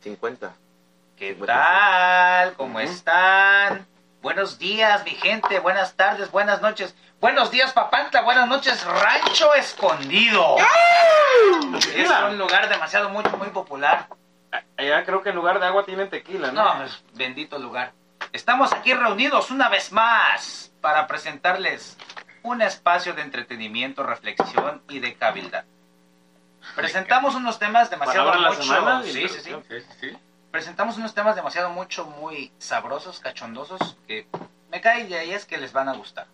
50. ¿Qué tal? ¿Cómo están? Buenos días, mi gente. Buenas tardes, buenas noches. Buenos días, Papantla. Buenas noches, Rancho Escondido. Es un lugar demasiado muy, muy popular. Allá creo que en lugar de agua tienen tequila, ¿no? No, es bendito lugar. Estamos aquí reunidos una vez más para presentarles un espacio de entretenimiento, reflexión y de cabilda. Presentamos unos temas demasiado Palabra de la mucho. semana. Sí, sí, sí. Sí, sí, sí. presentamos unos temas demasiado mucho, muy sabrosos, cachondosos, que me cae de ahí es que les van a gustar.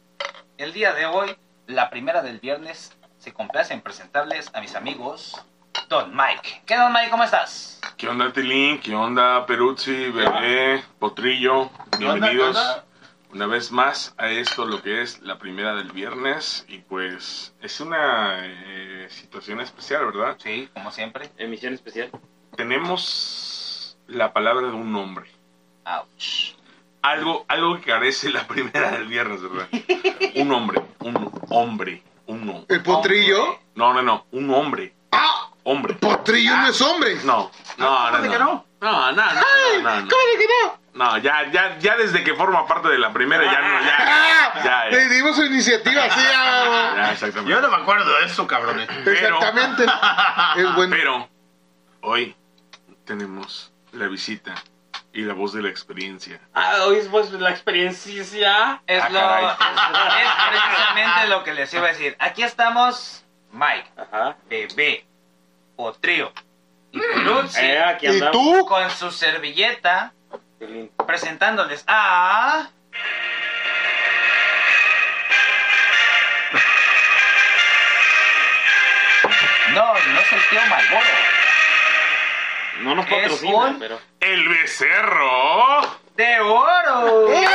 El día de hoy, la primera del viernes, se complace en presentarles a mis amigos Don Mike. ¿Qué Don Mike? ¿Cómo estás? ¿Qué onda, Tilín? ¿Qué onda, Peruzzi, Bebé, Potrillo? ¿Qué onda, Bienvenidos qué onda? Una vez más a esto, lo que es la primera del viernes. Y pues es una eh, situación especial, ¿verdad? Sí, como siempre. Emisión especial. Tenemos la palabra de un hombre. Ouch. Algo, algo que carece la primera del viernes, ¿verdad? Un hombre, un hombre, uno. ¿El potrillo? No, no, no, un hombre, ¡Ah! hombre. ¡Potrillo no es hombre! No, no, no, ¿Cómo de no. que no? No, no, no, no, no. ¿Cómo que no? No, ya, ya, ya desde que forma parte de la primera, ya no, ya. Ya, Le ya, dimos su iniciativa, sí. ah. ya, exactamente. Yo no me acuerdo de eso, cabrones. Pero- Exactamente. Es bueno. Pero hoy tenemos la visita y la voz de la experiencia. Ah, hoy es pues la experiencia. Es, Ah, lo, caray. es, es precisamente lo que les iba a decir. Aquí estamos Mike, Ajá. Bebé, Potrillo y Peruzzi Eh, aquí ¿Y andamos. tú? con su servilleta Presentándoles a... No, no es el tío Malboro. No nos patrocina, un- pero. ¡El becerro! ¡De oro! ¡Eh!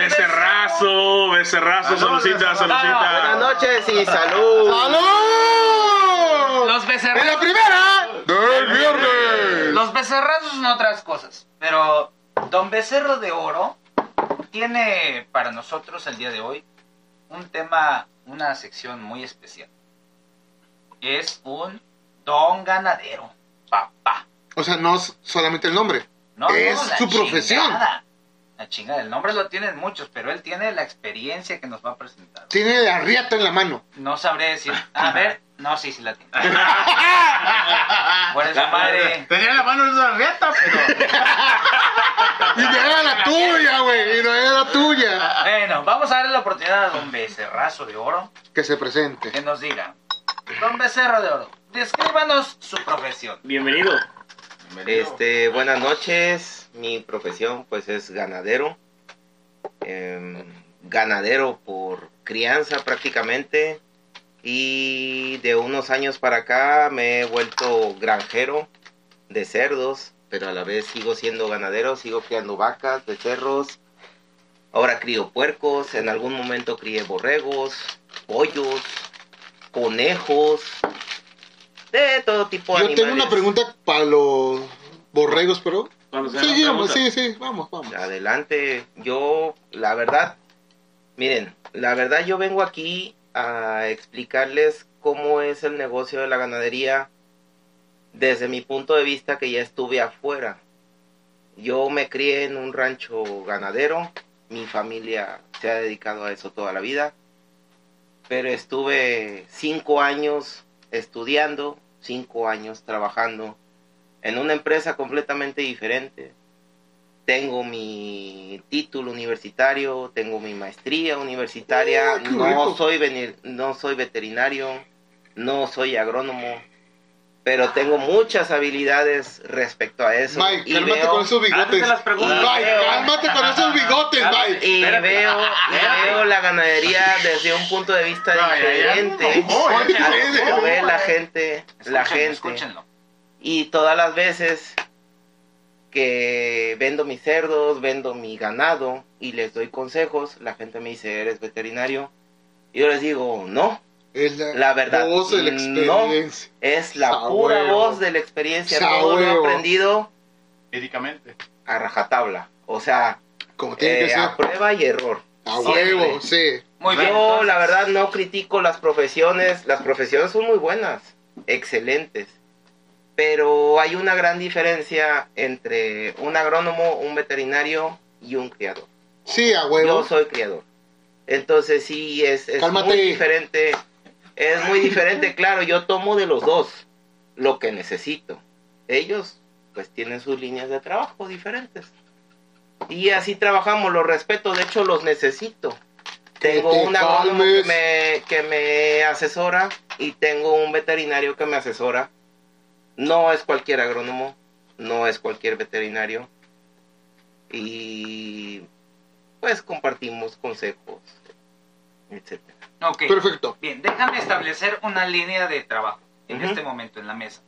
¡Becerrazo! ¡Becerrazo! ¡Saludcita, saludcita! Buenas noches y salud. ¡Salud! Los ¡En becerrazos. la primera! ¡Del viernes! Los becerrazos son otras cosas. Pero Don Becerro de Oro tiene para nosotros el día de hoy un tema, una sección muy especial. Es un don ganadero, papá. O sea, no es solamente el nombre. No, Es no, su profesión. La chingada, el nombre lo tienen muchos, pero él tiene la experiencia que nos va a presentar. Tiene la riata en la mano. No sabré decir. A ver, no, sí, sí la tiene. Por eso, madre. Tenía la mano en una riata, pero. Y no era la tuya, güey. Y no era la tuya. Bueno, vamos a darle la oportunidad a Don Becerrazo de Oro Que se presente. que nos diga. Don Becerro de Oro, descríbanos su profesión. Bienvenido. Este, buenas noches. Mi profesión pues es ganadero. Em, ganadero por crianza prácticamente. Y de unos años para acá me he vuelto granjero de cerdos, pero a la vez sigo siendo ganadero, sigo criando vacas, becerros. Ahora crío puercos, en algún momento crié borregos, pollos, conejos, de todo tipo de Yo tengo una pregunta para los borregos, pero. Sí, sí. Vamos, vamos. Adelante, yo, la verdad, miren, la verdad yo vengo aquí a explicarles cómo es el negocio de la ganadería desde mi punto de vista que ya estuve afuera. Yo me crié en un rancho ganadero, mi familia se ha dedicado a eso toda la vida, pero estuve cinco años estudiando, cinco años trabajando en una empresa completamente diferente tengo mi título universitario, tengo mi maestría universitaria, Oh, no rico. soy veni- no soy veterinario, no soy agrónomo, pero tengo muchas habilidades respecto a eso. Mike, y cálmate veo, con esos bigotes. Las preguntas. Mike, cálmate con esos bigotes, Mike. y veo, y veo la ganadería desde un punto de vista No, diferente. No, no, ve la gente, la gente. escúchenlo. Y todas las veces que vendo mis cerdos, vendo mi ganado y les doy consejos, la gente me dice, ¿eres veterinario? Y yo les digo, no, Es la, La verdad, voz de la no. experiencia. es la pura voz de la experiencia. Todo lo he aprendido Médicamente. a rajatabla. O sea, Como tiene que eh, ser. a prueba y error. A huevo, sí. Muy bien. Yo, entonces, la verdad, no critico las profesiones. Las profesiones son muy buenas. excelentes. Pero hay una gran diferencia entre un agrónomo, un veterinario y un criador. Sí, a Yo huevo. soy criador. Entonces sí, es, es muy diferente. Es muy diferente, claro, yo tomo de los dos lo que necesito. Ellos pues tienen sus líneas de trabajo diferentes. Y así trabajamos, los respeto, de hecho los necesito. Tengo te un agrónomo que me, que me asesora y tengo un veterinario que me asesora. No es cualquier agrónomo, no es cualquier veterinario. Y pues compartimos consejos, etcétera. Ok. Perfecto. Bien, déjame establecer una línea de trabajo en este momento en la mesa.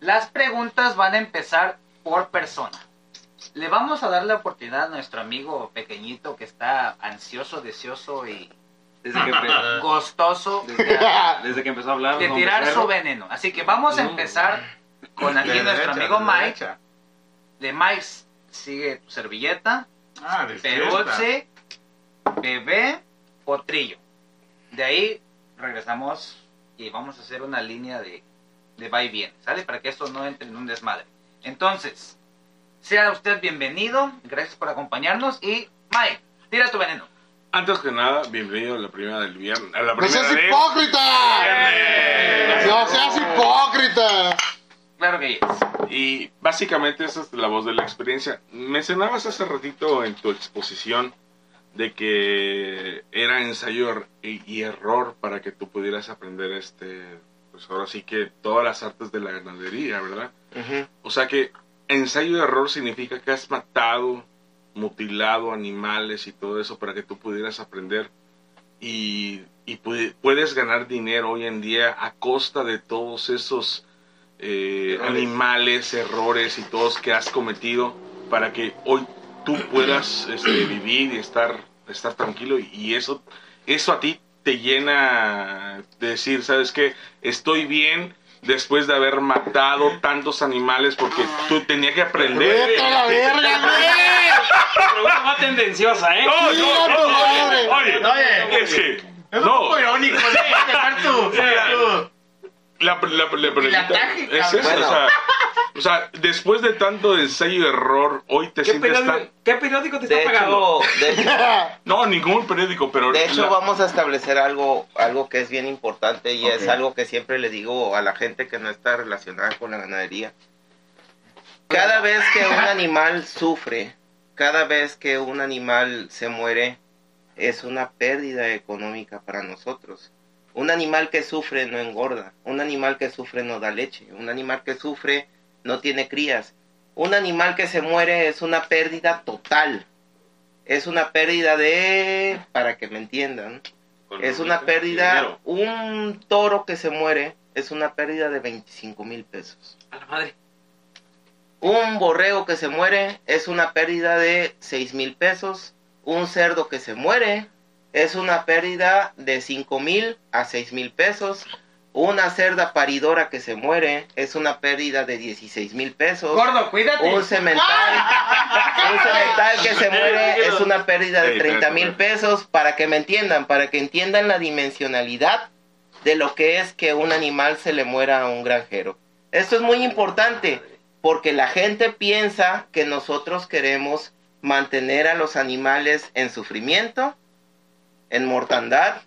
Las preguntas van a empezar por persona. Le vamos a dar la oportunidad a nuestro amigo pequeñito que está ansioso, deseoso y Desde que, gostoso desde, desde que empezó a hablar. de tirar su veneno. Así que vamos a Mm. empezar con aquí De nuestro derecha, amigo de Mike. derecha. De Mike sigue tu servilleta, Ah, de. Peroche, Bebé, Potrillo. De ahí regresamos y vamos a hacer una línea de, de va y viene, ¿sale? Para que esto no entre en un desmadre. Entonces, sea usted bienvenido, gracias por acompañarnos y Mike, tira tu veneno. Antes que nada, bienvenido a la primera del viernes. A la ¡No primera seas de- hipócrita! Viernes. ¡No seas hipócrita! Claro que. Y básicamente esa es la voz de la experiencia. Mencionabas hace ratito en tu exposición de que era ensayo y, error para que tú pudieras aprender este, pues ahora sí que todas las artes de la ganadería, ¿verdad? O sea que ensayo y error significa que has matado, mutilado animales y todo eso para que tú pudieras aprender y, y pu- puedes ganar dinero hoy en día a costa de todos esos eh, animales, errores y todos que has cometido para que hoy tú puedas este, vivir y estar, estar tranquilo y, y eso, eso a ti te llena de decir, ¿sabes qué? Estoy bien después de haber matado tantos animales porque tú tenías que aprender. ¡Vete a la verga, güey! Pregunta más tendenciosa, ¿eh? No, no, no, madre. oye, oye, Oye, es que, Es un no, poco irónico, ¿no? Dejar tu- la, la, la pregunta ataque, es esa, o, sea, o sea, después de tanto ensayo y error, hoy te ¿Qué sientes periódico, tan... ¿Qué periódico te está De pagando? hecho, de hecho, No, ningún periódico, pero... de hecho la- vamos a establecer algo, algo que es bien importante y es Ok. algo que siempre le digo a la gente que no está relacionada con la ganadería. Cada vez que un animal sufre, cada vez que un animal se muere, es una pérdida económica para nosotros. Un animal que sufre no engorda, un animal que sufre no da leche, un animal que sufre no tiene crías. Un animal que se muere es una pérdida total. Es una pérdida de, para que me entiendan, es una pérdida, un toro que se muere es una pérdida de 25 mil pesos. A la madre. Un borrego que se muere es una pérdida de 6 mil pesos. Un cerdo que se muere es una pérdida de 5 mil a 6 mil pesos. Una cerda paridora que se muere es una pérdida de 16 mil pesos. Gordo, cuídate. Un cemental, un cemental que se muere es una pérdida de Ey, 30 mil pesos para que me entiendan, para que entiendan la dimensionalidad de lo que es que un animal se le muera a un granjero. Esto es muy importante porque la gente piensa que nosotros queremos mantener a los animales en sufrimiento, en mortandad,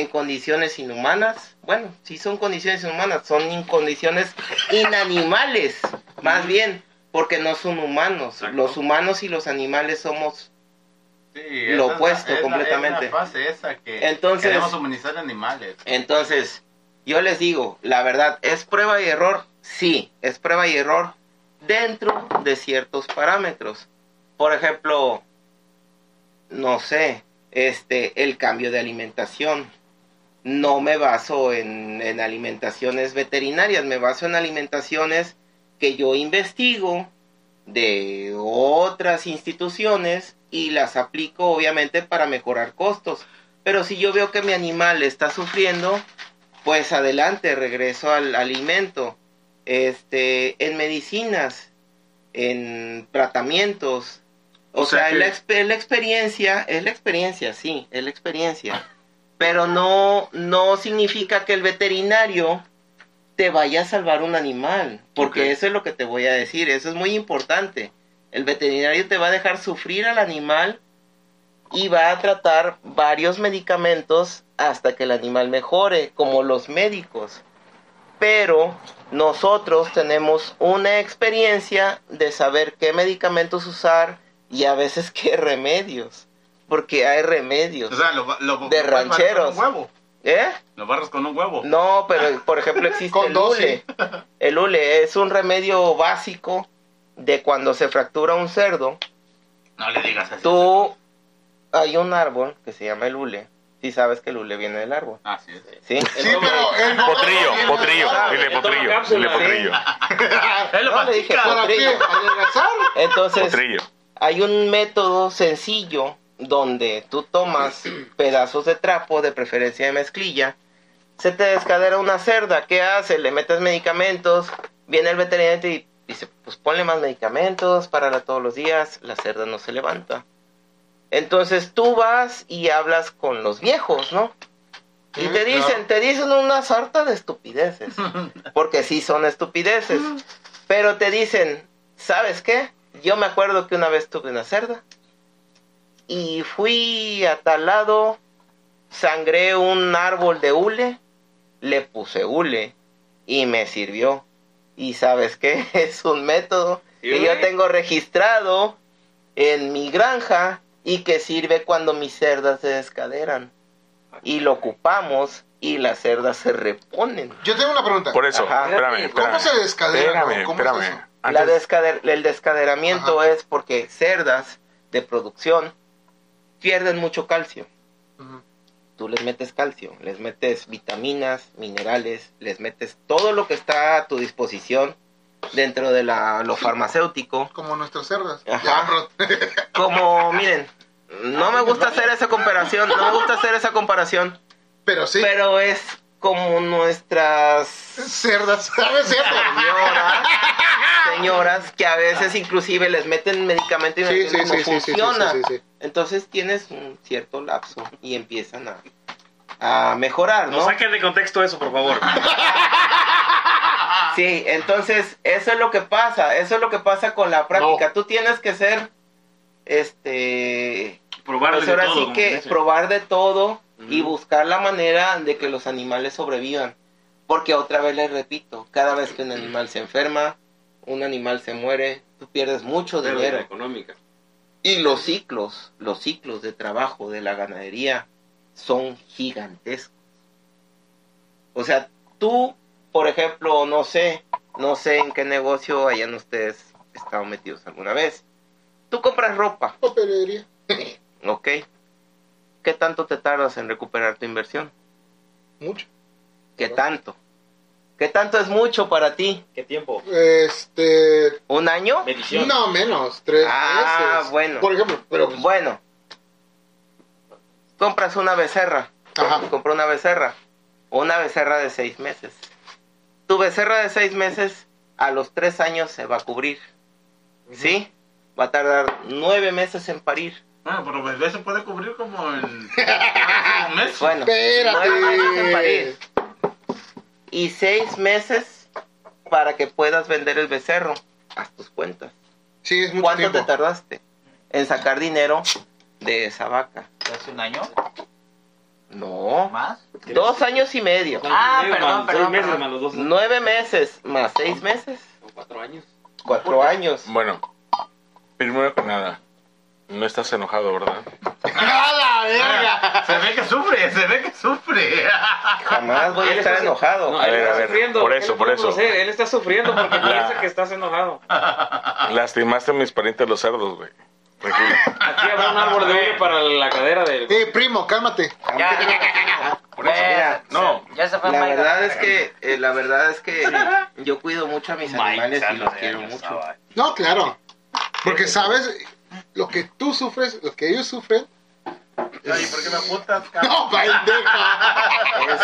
en condiciones inhumanas. Bueno, si son condiciones inhumanas, son in- condiciones inanimales, más bien, porque no son humanos. Exacto. Los humanos y los animales somos Sí, Lo la- opuesto la- completamente. Es la fase esa que Entonces- queremos humanizar animales. Entonces, yo les digo, la verdad, ¿es prueba y error? Sí, es prueba y error dentro de ciertos parámetros. Por ejemplo, no sé, este, el cambio de alimentación. No me baso en, en alimentaciones veterinarias, me baso en alimentaciones que yo investigo de otras instituciones y las aplico obviamente para mejorar costos. Pero si yo veo que mi animal está sufriendo, pues adelante, regreso al alimento. Este, en medicinas, en tratamientos. O, O sea sea, que- es la, es la experiencia, es la experiencia, sí, es la experiencia. Pero no, no significa que el veterinario te vaya a salvar un animal, porque eso es lo que te voy a decir, eso es muy importante. El veterinario te va a dejar sufrir al animal y va a tratar varios medicamentos hasta que el animal mejore, como los médicos. Pero nosotros tenemos una experiencia de saber qué medicamentos usar y a veces qué remedios, porque hay remedios. O sea, lo, lo, De lo rancheros. Con un huevo. ¿Eh? Lo barras con un huevo. No, pero por ejemplo existe el hule. El hule es un remedio básico de cuando se fractura un cerdo. No le digas así. Tú, hay un árbol que se llama el hule. Si sabes que el hule viene del árbol. Así es. ¿Sí? Sí, pero el Potrillo, potrillo, dile Toma potrillo, dile potrillo, Él lo No, le dije potrillo. ¿Adelgazar? Entonces, potrillo. hay un método sencillo donde tú tomas pedazos de trapo, de preferencia de mezclilla, se te descadera una cerda, ¿qué hace? Le metes medicamentos, viene el veterinario y dice, pues ponle más medicamentos, para todos los días, la cerda no se levanta. Entonces tú vas y hablas con los viejos, ¿no? Y te dicen, te dicen una sarta de estupideces, porque sí son estupideces, pero te dicen, ¿sabes qué? Yo me acuerdo que una vez tuve una cerda y fui a tal lado, sangré un árbol de hule, le puse hule y me sirvió. Y sabes qué? Es un método que yo tengo registrado en mi granja y que sirve cuando mis cerdas se descaderan. Y lo ocupamos y las cerdas se reponen. Yo tengo una pregunta. Por eso, Ajá. espérame, ¿Cómo espérame. se descadera? Espérame, ¿Cómo es espérame. eso? La descader- el descaderamiento es porque cerdas de producción pierden mucho calcio. Tú les metes calcio, les metes vitaminas, minerales, les metes todo lo que está a tu disposición dentro de la, lo farmacéutico. Como nuestras cerdas. Ajá. Como, miren, no me gusta hacer esa comparación, no me gusta hacer esa comparación, pero sí. pero es como nuestras Cerdas. ¿Sabes señoras, señoras que a veces inclusive les meten medicamento y Sí, sí, no sí, sí, sí, sí, funciona. sí, sí, sí. Entonces tienes un cierto lapso y empiezan a, a mejorar, No ¿no? saquen de contexto eso, por favor. Sí, entonces eso es lo que pasa, eso es lo que pasa con la práctica. Tú tienes que ser, este, Probar pues de ahora todo, sí que probar de todo y buscar la manera de que los animales sobrevivan. Porque otra vez les repito, cada vez que un animal se enferma, un animal se muere, tú pierdes mucho Pérdida dinero. económica. Y los ciclos, los ciclos de trabajo de la ganadería son gigantescos. O sea, tú, por ejemplo, no sé, no sé en qué negocio hayan ustedes estado metidos alguna vez. Tú compras ropa, Papelería. ¿ok? ¿Qué tanto te tardas en recuperar tu inversión? Mucho. ¿Qué tanto? ¿Qué tanto es mucho para ti? ¿Qué tiempo? Este. ¿Un año? Medición. No, menos. Tres Ah, meses. bueno. Por ejemplo, pero. pues, Bueno, compras una becerra. Ajá. Compró una becerra. Una becerra de seis meses. Tu becerra de seis meses a los tres años se va a cubrir. ¿Sí? Va a tardar nueve meses en parir. Bueno, pero bebé se puede cubrir como en un mes. Bueno, nueve meses en parir. Espérate. Y seis meses para que puedas vender el becerro. Haz tus cuentas. Sí, es mucho ¿Cuánto tiempo. te tardaste en sacar dinero de esa vaca? ¿Hace un año? No, ¿Más? dos años y medio. Ah, Medio perdón, perdón, Seis meses perdón. más los dos. Nueve meses más seis meses, Son cuatro años. cuatro años. Bueno, primero que nada, no estás enojado, ¿verdad? ¡A la verga! Se ve que sufre, se ve que sufre. Jamás voy a Él estar está- enojado. No, A él ver, está a ver, sufriendo. por ¿Qué eso, por eso. Él está sufriendo porque piensa que estás enojado. Lastimaste a mis parientes los cerdos, güey. Tranquilo. Aquí habrá un árbol de hule para la cadera del... Eh, primo, cálmate. Ya, ya, Por eso, mira, no, ya se fue La verdad es que, eh, la verdad es que yo cuido mucho a mis animales y los quiero mucho. No, claro. Porque sabes lo que tú sufres, lo que ellos sufren. Ay, ¿por qué me apuntas, cabrón? No, pendeja. Es,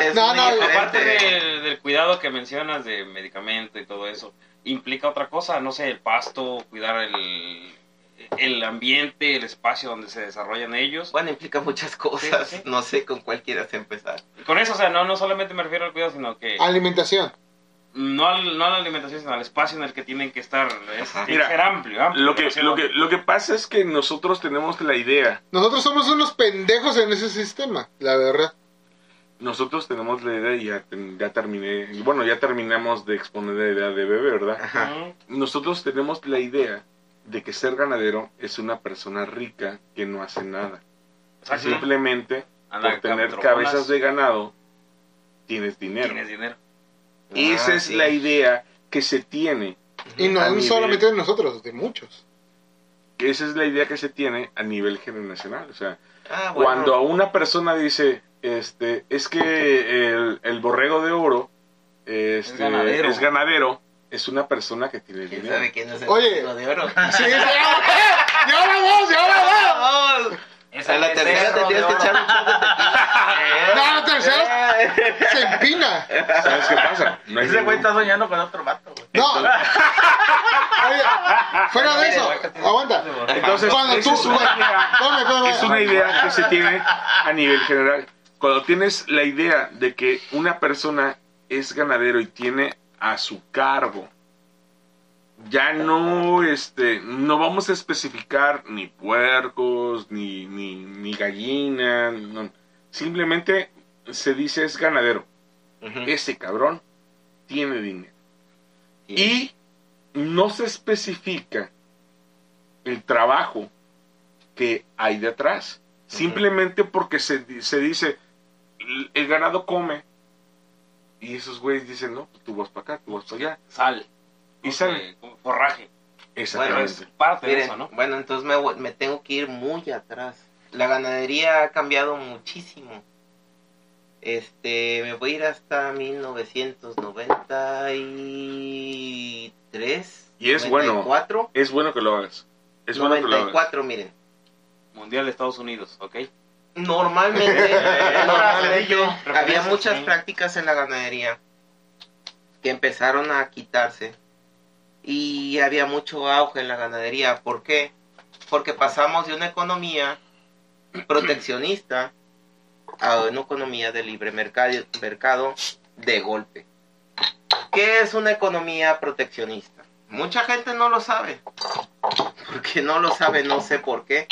es, es No, no. Aparte del, del cuidado que mencionas de medicamento y todo eso, implica otra cosa, no sé, el pasto, cuidar el, el ambiente, el espacio donde se desarrollan ellos. Bueno, implica muchas cosas. Sí, sí. No sé con cuál quieras empezar. Con eso, o sea, no, no solamente me refiero al cuidado, sino que Alimentación. No, al- no a la alimentación, sino al espacio en el que tienen que estar. Es, que ser amplio, amplio. Lo que, lo, que, lo que pasa es que nosotros tenemos la idea, Nosotros somos unos pendejos en ese sistema, la verdad. nosotros tenemos la idea y ya, terminé, bueno, ya terminamos de exponer la idea de bebé, ¿verdad? Ajá. Nosotros tenemos la idea de que ser ganadero es una persona rica que no hace nada. Simplemente Anda, por tener cabezas de ganado tienes dinero. Tienes dinero. Esa Ah, es sí. la idea que se tiene. Y no solamente de nosotros, de muchos. Esa es la idea que se tiene a nivel generacional. O sea, Ah, bueno. cuando a una persona dice, este, es que el, el borrego de oro este, ganadero. es ganadero, es una persona que tiene ¿Quién dinero. sabe quién es el Oye. Borrego de oro? Sí, ¡Y ahora vos! ¡Y ahora vos! ¡Vamos! Es A la tercera te tienes que echar un shot de tequila. No, la tercera se empina. ¿Sabes qué pasa? No Ese güey está soñando con otro vato, güey. No. Oye, fuera de eso, aguanta. Entonces, Cuando esa tú- es una idea, es una idea que se tiene a nivel general. Cuando tienes la idea de que una persona es ganadero y tiene a su cargo, ya no, este, no vamos a especificar ni puercos, ni, ni, ni gallina, no. simplemente se dice es ganadero. Ese cabrón tiene dinero. Y no se especifica el trabajo que hay detrás. Simplemente porque se, se dice, "El- el ganado come. Y esos güeyes dicen, no, pues tú vas para acá, tú vas para allá. Sal. Y sale. forraje. Bueno, Exactamente. Es parte de eso, ¿no? bueno, entonces me, me tengo que ir muy atrás. La ganadería ha cambiado muchísimo. Este, me voy a ir hasta 1993. Y es bueno. 94, es bueno que lo hagas. Es bueno que lo hagas. 94, miren. Mundial de Estados Unidos, ¿ok? Normalmente, había muchas prácticas en la ganadería que empezaron a quitarse y había mucho auge en la ganadería. ¿Por qué? Porque pasamos de una economía proteccionista a una economía de libre mercado, mercado de golpe. ¿Qué es una economía proteccionista? Mucha gente no lo sabe. Porque no lo sabe, no sé por qué.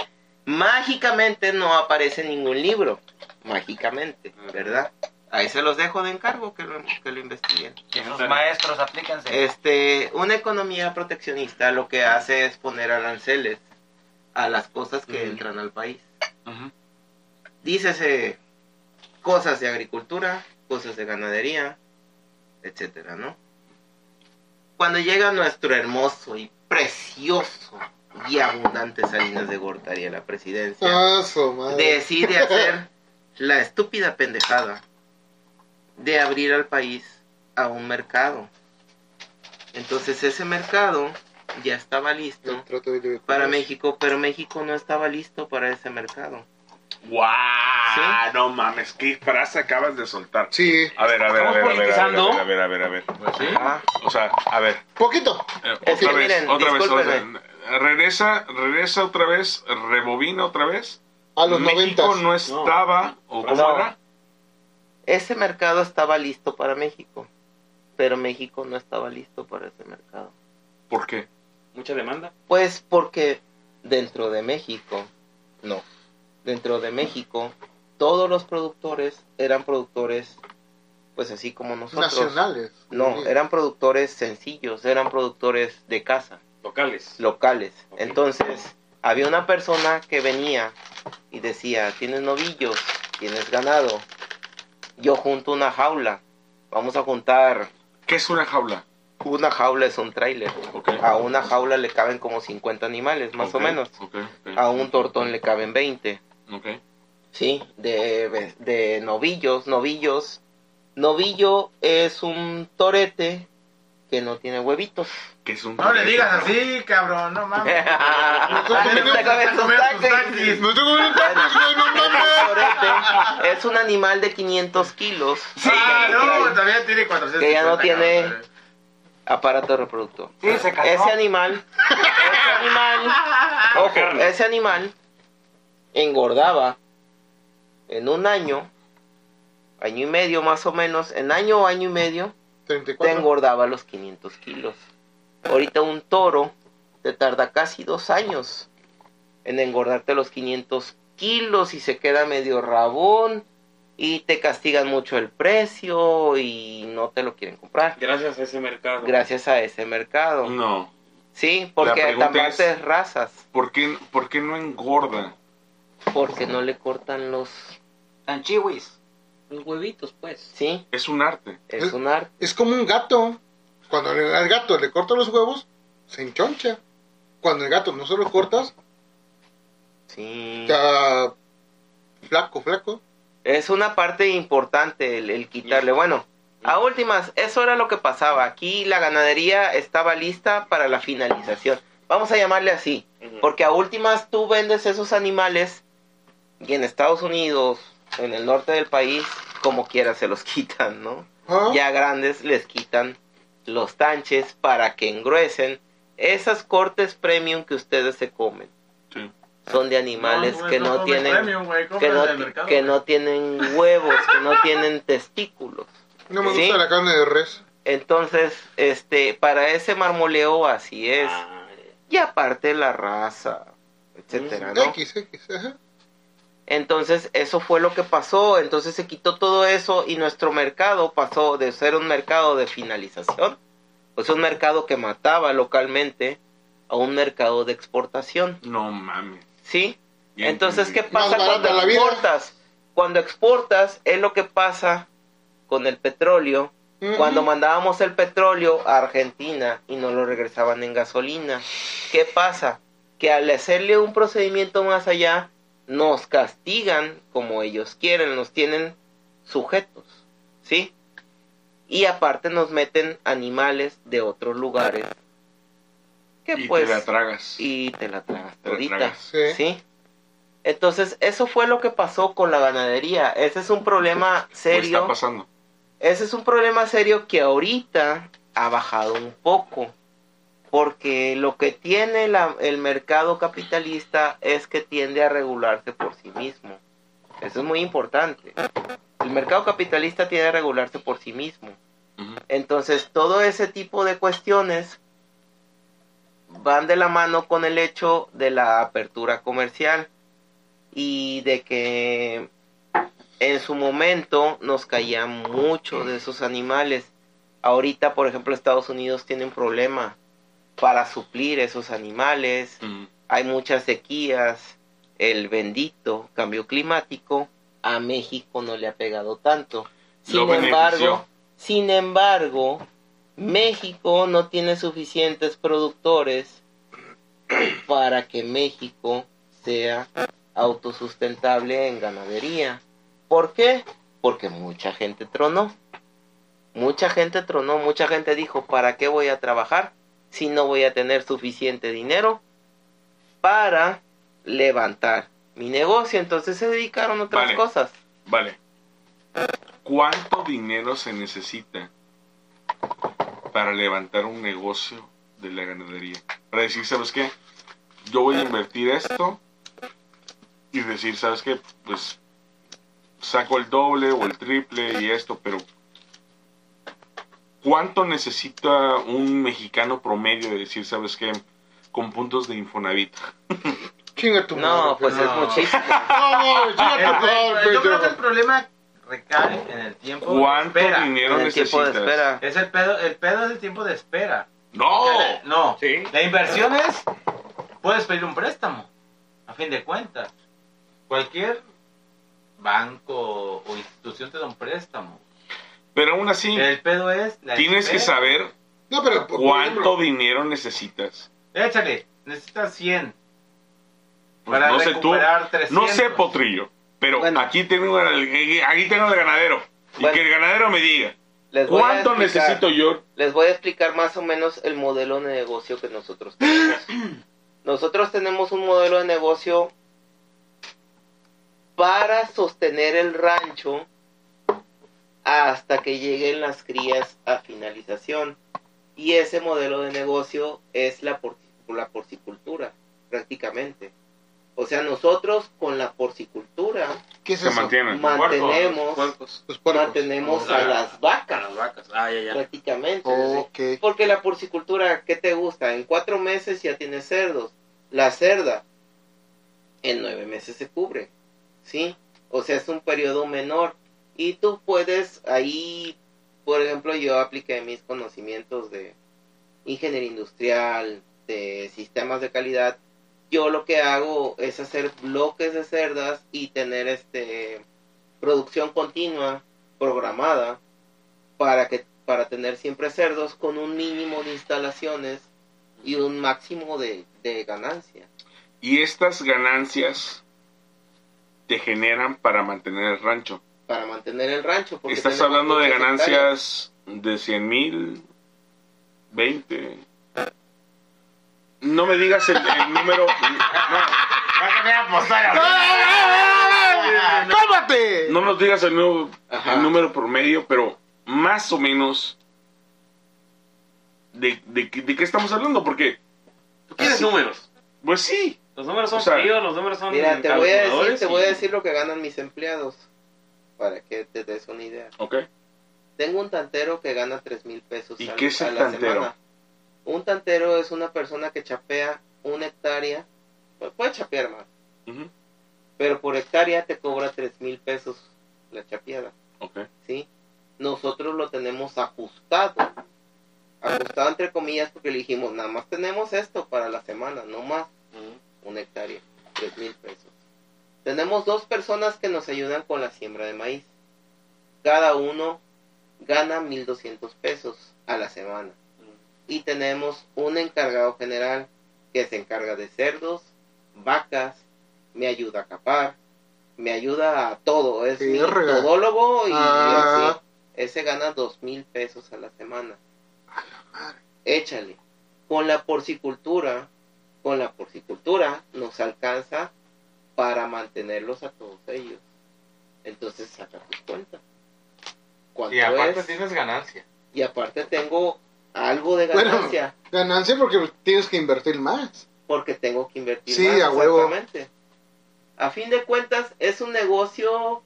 Mágicamente no aparece ningún libro. Mágicamente, ¿verdad? Ahí se los dejo de encargo que lo, que lo investiguen. Esos maestros, aplíquense. Este, una economía proteccionista lo que hace es poner aranceles a las cosas que entran al país. Ujú. Dícese cosas de agricultura, cosas de ganadería, etcétera, ¿no? Cuando llega nuestro hermoso y precioso y abundante Salinas de Gortari a la presidencia, decide hacer la estúpida pendejada de abrir al país a un mercado. Entonces ese mercado ya estaba listo para. México, pero México no estaba listo para ese mercado. ¡Guau! ¿Sí? No mames, qué frase acabas de soltar. Sí, A ver, a ver, a ¿Estamos ver, a ver, a ver, a ver, a ver, a ver. Pues sí. Ah, O sea, a ver, poquito. eh, otra vez, miren, otra vez, otra discúlpenme. vez. Regresa, regresa otra vez, rebobina otra vez. A los México noventas. no estaba, o cómo No. era? Ese mercado estaba listo para México, pero México no estaba listo para ese mercado. ¿Por qué? Mucha demanda. Pues porque dentro de México, no, dentro de México, todos los productores eran productores, pues así como nosotros. Nacionales. No, eran productores sencillos, eran productores de casa, Locales. locales. Entonces, había una persona que venía y decía, tienes novillos, tienes ganado, yo junto una jaula, vamos a juntar, ¿Qué es una jaula? una jaula es un tráiler, a una jaula le caben como 50 animales, más o menos, a un tortón le caben 20. Ok. Sí, de, de novillos, novillos. Novillo es un torete que no tiene huevitos. ¿Qué es un No le digas así, cabrón, no mames. Te comes tus Comer tus taquis. taquis. No tengo un tacos, güey, no mames. es un animal de 500 kilos Ah, que ya no también tiene 400. Que ya no tiene- aparato reproductor. Sí, se casó. Ese animal, ese animal, ojo, ese animal engordaba en un año, año y medio más o menos, en año o año y medio, te 34. engordaba los 500 kilos. Ahorita un toro te tarda casi dos años en engordarte los 500 kilos y se queda medio rabón y te castigan mucho el precio y no te lo quieren comprar Gracias a ese mercado. gracias a ese mercado. No. Sí, porque también es- te razas, ¿Por qué, ¿Por qué no engorda? porque no le cortan los, Tan los huevitos, pues. Sí, Es un arte. es Es- un arte. Es como un gato. Cuando al gato le cortas los huevos, se enchoncha. Cuando el gato no se los cortas, Sí. ya flaco, flaco. Es una parte importante el, el quitarle. Bueno, a últimas, eso era lo que pasaba. Aquí la ganadería estaba lista para la finalización. Vamos a llamarle así. Porque a últimas tú vendes esos animales y en Estados Unidos, en el norte del país, como quiera se los quitan, ¿no? Ah, Ya grandes les quitan los tanches para que engruesen. Esas cortes premium que ustedes se comen Sí. son de animales que no tienen premium, que no, del mercado, que güey. no tienen huevos, que no tienen testículos. no me ¿Sí? gusta la carne de res. Entonces, este, para ese marmoleo así es. Ah, Y aparte la raza, etcétera, ¿no? X, X, ajá. Entonces, eso fue lo que pasó. Entonces se quitó todo eso y nuestro mercado pasó de ser un mercado de finalización, pues un mercado que mataba localmente, a un mercado de exportación. No mames. ¿Sí? Ya Entonces, ¿qué pasa cuando la vida. exportas? Cuando exportas es lo que pasa con el petróleo. Cuando mandábamos el petróleo a Argentina y nos lo regresaban en gasolina. ¿Qué pasa? Que al hacerle un procedimiento más allá, nos castigan como ellos quieren, nos tienen sujetos, ¿sí? Y aparte nos meten animales de otros lugares. Que Y pues te la tragas. y te la tragas Te la todita, tragas. Sí. ¿sí? Entonces, eso fue lo que pasó con la ganadería. Ese es un problema ¿O serio. está pasando? Ese es un problema serio que ahorita ha bajado un poco. Porque lo que tiene la- el mercado capitalista es que tiende a regularse por sí mismo. Eso es muy importante. El mercado capitalista tiende a regularse por sí mismo. Entonces, todo ese tipo de cuestiones van de la mano con el hecho de la apertura comercial y de que en su momento nos caían mucho de esos animales. Ahorita, por ejemplo, Estados Unidos tiene un problema para suplir esos animales. Ujú. Hay muchas sequías. El bendito cambio climático a México no le ha pegado tanto. Lo Sin embargo, benefició. sin embargo, México no tiene suficientes productores para que México sea autosustentable en ganadería. ¿Por qué? Porque mucha gente tronó. Mucha gente tronó, mucha gente dijo, ¿para qué voy a trabajar si no voy a tener suficiente dinero para levantar mi negocio? Entonces se dedicaron a otras Vale. cosas. Vale. ¿Cuánto dinero se necesita para levantar un negocio de la ganadería? Para decir, ¿sabes qué? Yo voy a invertir esto y decir, ¿sabes qué? Pues saco el doble o el triple y esto, pero ¿cuánto necesita un mexicano promedio de decir, ¿sabes qué? Con puntos de Infonavit. Chinga tu No, madre, pues Pedro. es muchísimo. No, no, chinga tu madre, yo creo que el problema recae en el tiempo ¿Cuánto de espera. dinero En el tiempo de necesitas? espera. Es el pedo, el pedo es el tiempo de espera. ¡No! No, Sí. la inversión es, puedes pedir un préstamo, a fin de cuentas. Cualquier banco o institución te da un préstamo. Pero aún así, El pedo es la tienes que saber No, pero por cuánto ejemplo, dinero necesitas. Échale, necesitas 100 Pues para no sé tú, recuperar 300. no sé Potrillo, pero Bueno. aquí tengo el, aquí tengo el ganadero y que el ganadero me diga Les voy a cuánto explicar- necesito yo. Les voy a explicar más o menos el modelo de negocio que nosotros tenemos. Nosotros tenemos un modelo de negocio para sostener el rancho hasta que lleguen las crías a finalización. Y ese modelo de negocio es la por- por la porcicultura, prácticamente. O sea, nosotros con la porcicultura ¿Qué es Se eso? mantienen. mantenemos, Puercos. Los puercos. mantenemos Ah, a las A vacas, las vacas. Ah, ya, ya. prácticamente. Porque la porcicultura, ¿qué te gusta? En cuatro meses ya tienes cerdos. La cerda, en nueve meses se cubre. ¿Sí? O sea, es un periodo menor. Y tú puedes ahí, por ejemplo, yo apliqué mis conocimientos de ingeniería industrial, de sistemas de calidad. Yo lo que hago es hacer bloques de cerdas y tener este producción continua, programada, para que para tener siempre cerdos con un mínimo de instalaciones y un máximo de, de ganancia. Y estas ganancias te generan para mantener el rancho. Para mantener el rancho. porque Estás hablando de muchas hectáreas. ganancias de 100 mil, 20. No me digas el, el número. ¡Cálmate! No nos digas el, nu- Ajá. el número promedio, pero más o menos. De, de, qué- de qué estamos hablando? Porque, ¿Tú quieres números? pues sí. Los números son O sea, fríos, los números son Mira, te voy a decir, te voy a decir lo que ganan mis empleados. Para que te des una idea. Ok. Tengo un tantero que gana tres mil pesos ¿Y al- qué es a el la tantero? semana. Un tantero es una persona que chapea una hectárea. pu- Puede chapear más. Ujú, Pero por hectárea te cobra tres mil pesos la chapeada. Ok. ¿sí? Nosotros lo tenemos ajustado. Ajustado entre comillas porque le dijimos, nada más tenemos esto para la semana, no más. Ujú. Una hectárea, tres mil pesos. Tenemos dos personas que nos ayudan con la siembra de maíz. Cada uno gana mil doscientos pesos a la semana. Y tenemos un encargado general que se encarga de cerdos, vacas, me ayuda a capar, me ayuda a todo. Es mi todólogo y Ah. ese gana dos mil pesos a la semana. Échale. Con la porcicultura, con la porcicultura nos alcanza para mantenerlos a todos ellos. Entonces saca tus cuentas. ¿Cuánto Y aparte es? tienes ganancia. Y aparte tengo algo de Bueno. ganancia Ganancia porque tienes que invertir más. porque tengo que invertir Sí, más. a huevo. exactamente. A fin de cuentas es un negocio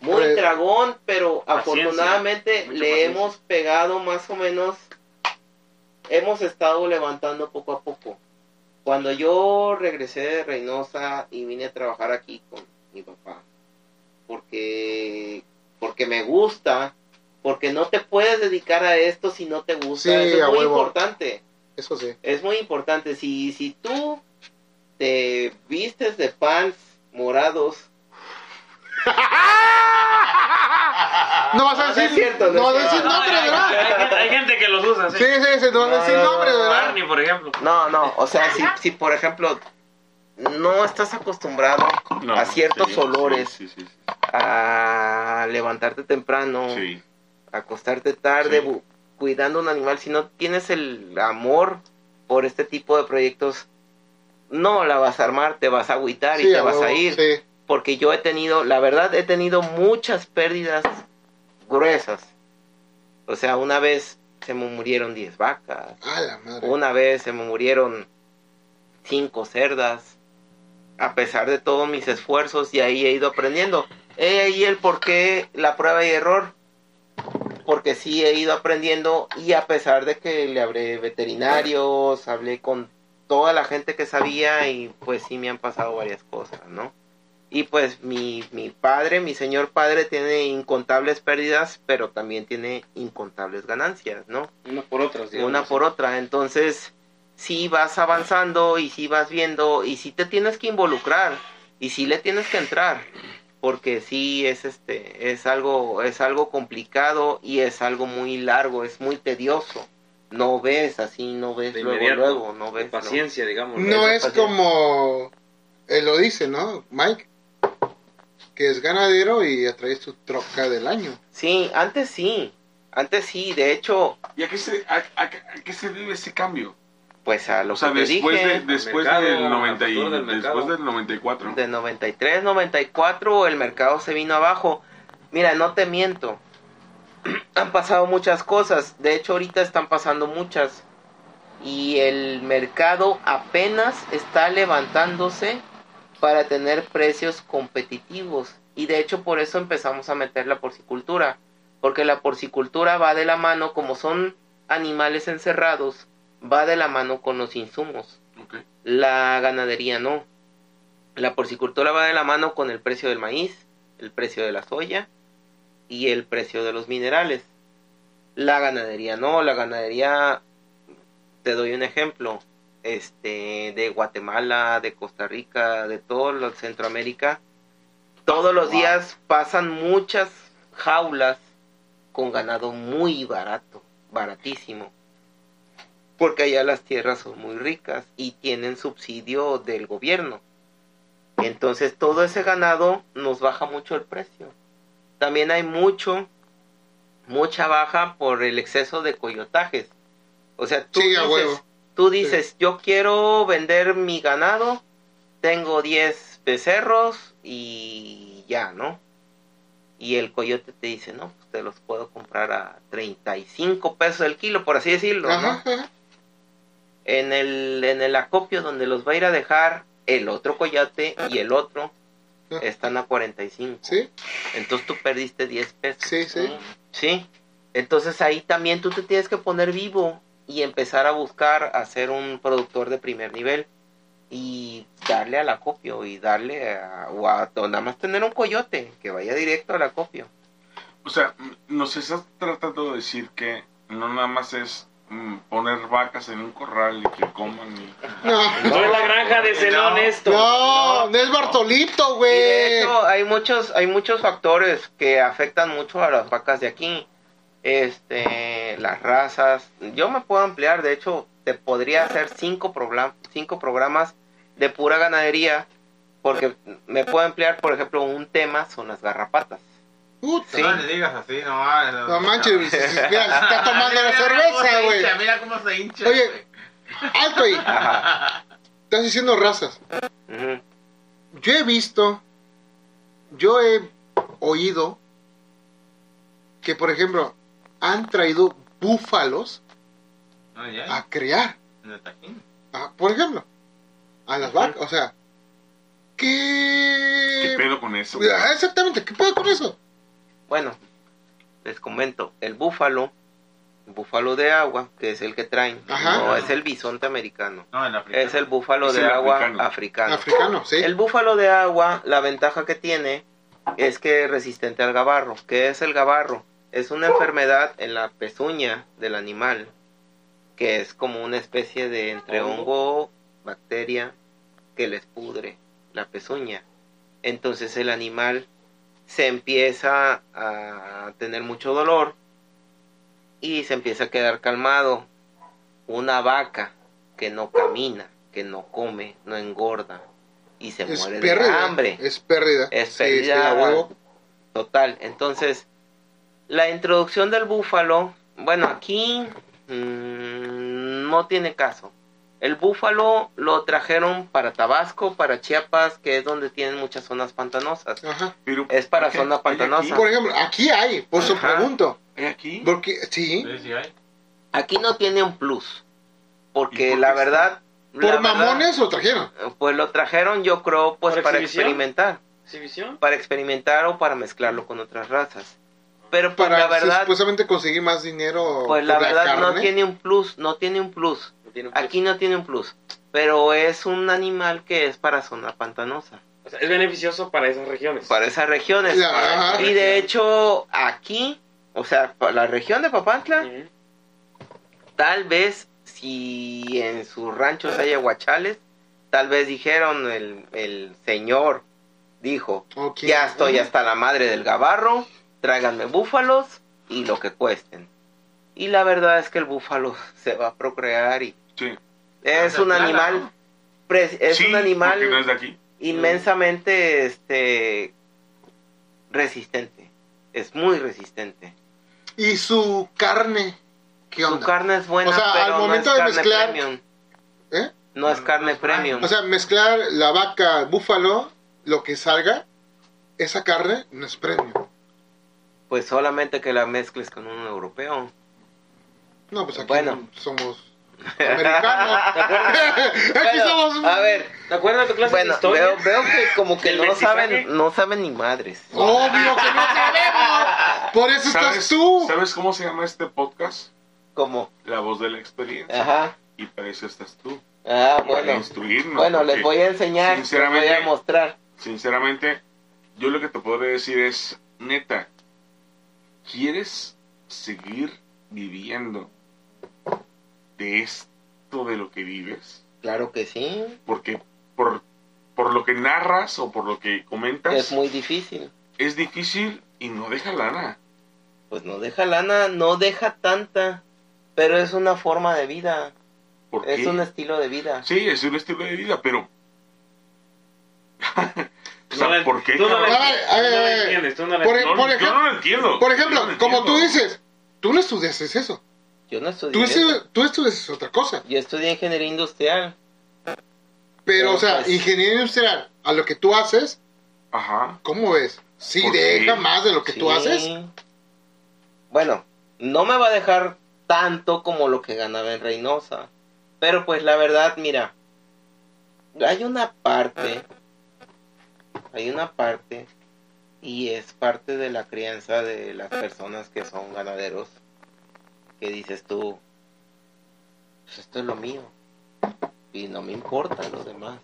muy Re- dragón, pero Paciencia, afortunadamente le paciencia. hemos pegado más o menos, hemos estado levantando poco a poco. Cuando yo regresé de Reynosa y vine a trabajar aquí con mi papá, porque porque me gusta, porque no te puedes dedicar a esto si no te gusta. Sí, Eso es muy huevo. importante. Eso sí. Es muy importante. Si, si tú te vistes de pants morados, No vas a No, no decir, es cierto, no no vas es a decir nombre, ¿verdad? hay gente- hay gente que los usa, sí. Sí, sí, sí, no vas a decir No, no, nombre, ¿verdad? Barney, por ejemplo. no, no, o sea, si, si por ejemplo no estás acostumbrado No, a ciertos sí, olores, Sí, sí, sí. a levantarte temprano, acostarte tarde, cuidando un animal, si no tienes el amor por este tipo de proyectos, no la vas a armar, te vas a agüitar y te vas a ir. Porque yo he tenido, la verdad, he tenido muchas pérdidas gruesas. O sea, una vez se me murieron 10 vacas, A la madre. una vez se me murieron 5 cerdas, a pesar de todos mis esfuerzos y ahí he ido aprendiendo. He ahí el por qué la prueba y error. Porque sí he ido aprendiendo y a pesar de que le hablé veterinarios, hablé con toda la gente que sabía y pues sí me han pasado varias cosas, ¿no? Y pues mi, mi padre, mi señor padre tiene incontables pérdidas, pero también tiene incontables ganancias, ¿no? Una por otras, digamos. Una por otra. Entonces, sí vas avanzando y sí vas viendo y sí te tienes que involucrar y sí le tienes que entrar porque sí es este es algo es algo complicado y es algo muy largo, es muy tedioso. No ves así, no ves De luego no de ves. ¿no? paciencia, digamos. No es como él lo dice, ¿no? Mike, que es ganadero y atrae su troca del año. Sí, antes sí. Antes sí, de hecho, ¿Y a qué, se, a, a- a qué se debe ese cambio? pues a lo O sea, que te después, dije, de, después mercado, del al 90 y, del después del 94. de 93, 94 el mercado se vino abajo. Mira, no te miento. Han pasado muchas cosas. De hecho, ahorita están pasando muchas. y el mercado apenas está levantándose para tener precios competitivos. Y de hecho por eso empezamos a meter la porcicultura, porque la porcicultura va de la mano, como son animales encerrados, va de la mano con los insumos. La ganadería no. La porcicultura va de la mano con el precio del maíz, el precio de la soya y el precio de los minerales. La ganadería no, la ganadería, te doy un ejemplo, este, de Guatemala, de Costa Rica, de todo lo- Centroamérica, todos los días pasan muchas jaulas con ganado muy barato, baratísimo porque allá las tierras son muy ricas y tienen subsidio del gobierno. Entonces todo ese ganado nos baja mucho el precio. También hay mucho, mucha baja por el exceso de coyotajes. O sea, tú Sí, a dices. Tú dices yo quiero vender mi ganado, tengo 10 becerros y ya, ¿no? Y el coyote te dice, no, pues te los puedo comprar a 35 pesos el kilo, por así decirlo, ¿no? Ajá, ajá. en el, en el acopio donde los va a ir a dejar el otro coyote y el otro Ah. están a 45. Sí, Entonces tú perdiste 10 pesos. sí, sí. Sí. Entonces ahí también tú te tienes que poner vivo y empezar a buscar a ser un productor de primer nivel y darle al acopio y darle a, o a o nada más tener un coyote que vaya directo al acopio. O sea, m- nos estás tratando de decir que no nada más es mm, poner vacas en un corral y que coman y... No, No es la granja de Zenón esto. no, no es Bartolito, güey. hay muchos, hay muchos factores que afectan mucho a las vacas de aquí. Este, las razas. Yo me puedo ampliar, de hecho, te podría hacer cinco, program- cinco programas de pura ganadería. Porque me puedo emplear, por ejemplo, un tema son las garrapatas. Puta. Sí. No le digas así, no mames. No manches, mira, se está tomando la cerveza, güey. Mira cómo se hincha. Oye. Alto ahí. Ajá. Estás diciendo razas. Yo he visto, yo he oído que, por ejemplo, han traído búfalos a criar. El. Ah, por ejemplo, a las vacas. O sea, ¿qué. ¿Qué pedo con eso? Ah, Exactamente, ¿qué pedo con eso? Bueno, les comento, el búfalo, el búfalo de agua, que es el que traen, Ajá. no es el bisonte americano. No, en africano. Es el búfalo Es de el agua africano. africano. Africano, sí. El búfalo de agua, la ventaja que tiene es que es resistente al gabarro. ¿Qué es el gabarro? Es una enfermedad en la pezuña del animal, que es como una especie de entre hongo, bacteria, que les pudre la pezuña. Entonces el animal se empieza a tener mucho dolor y se empieza a quedar calmado. Una vaca que no camina, que no come, no engorda y se Es muere de pérdida. hambre. Es pérdida. Es Sí, pérdida. a huevo. Total. Entonces, la introducción del búfalo, bueno, aquí mm, no tiene caso. El búfalo lo trajeron para Tabasco, para Chiapas, que es donde tienen muchas zonas pantanosas. Ajá. Pero, Es para ¿hay- zona pantanosa. aquí? Por ejemplo, aquí hay, por eso Ajá. pregunto. ¿Hay aquí? Porque, sí, Sí, sí hay. Aquí no tiene un plus, ¿Y porque por la verdad... la por verdad, mamones lo trajeron. Pues lo trajeron, yo creo, pues ¿Por para experimentar. ¿Exhibición? Para experimentar o para mezclarlo con otras razas. Pero pues Para la verdad... supuestamente conseguir más dinero. Pues la verdad no carne. tiene un plus, no tiene un plus. No tiene un plus. Aquí no tiene un plus. Pero es un animal que es para zona pantanosa. O sea, es beneficioso para esas regiones. Para esas regiones. Ya, ajá. Y de hecho, aquí, o sea, para la región de Papantla, tal vez si en sus ranchos hay aguachales, tal vez dijeron, el, el señor dijo, ya estoy hasta la madre del gabarro, tráiganme búfalos y lo que cuesten. Y la verdad es que el búfalo se va a procrear y Sí. es Se un animal ¿no? es Sí, un no animal es de aquí. inmensamente este resistente. Es muy resistente. Y su carne, ¿qué Su carne es buena, O sea, pero al no momento es de carne mezclar- premium. ¿Eh? No es No, carne no es carne. premium. O sea, mezclar la vaca, búfalo, lo que salga, esa carne no es premio. Pues solamente que la mezcles con un europeo. No, pues aquí Bueno. somos americano. Aquí Bueno, somos. a ver, ¿Te acuerdas de tu clase bueno, de historia? veo, veo que como que ¿El no saben, no saben ni madres. Obvio que no sabemos. Por eso estás ¿Sabes, tú. ¿Sabes cómo se llama este podcast? Como, La voz de la experiencia. ajá, Y para eso estás tú. ah, Para bueno. instruirnos. Bueno, les voy a enseñar, les voy a mostrar. Sinceramente, yo lo que te podría decir es, neta, ¿quieres seguir viviendo de esto de lo que vives? Claro que sí, Porque por, por lo que narras o por lo que comentas, es muy difícil. es difícil y no deja lana. Pues no deja lana, no deja tanta, pero es una forma de vida, ¿Por es qué? un estilo de vida. Sí, es un estilo de vida, pero... o sea, No la- ¿por qué? Tú no la? Ay, no entiendes, tú no la Por- entiendes. No, por yo ejemplo- no lo entiendo. Por ejemplo, como tú dices, tú no estudiaste eso. Yo no estudié Tú, eso. tú estudias otra cosa. Yo estudié ingeniería industrial. Pero, Pero, o sea, pues- ingeniería industrial, a lo que tú haces, Ajá. ¿cómo ves? Sí, ¿Por deja qué? más de lo que tú Sí. haces. Bueno, no me va a dejar tanto como lo que ganaba en Reynosa. Pero pues la verdad, mira, hay una parte, hay una parte, y es parte de la crianza de las personas que son ganaderos, que dices tú, pues esto es lo mío, y no me importa lo demás.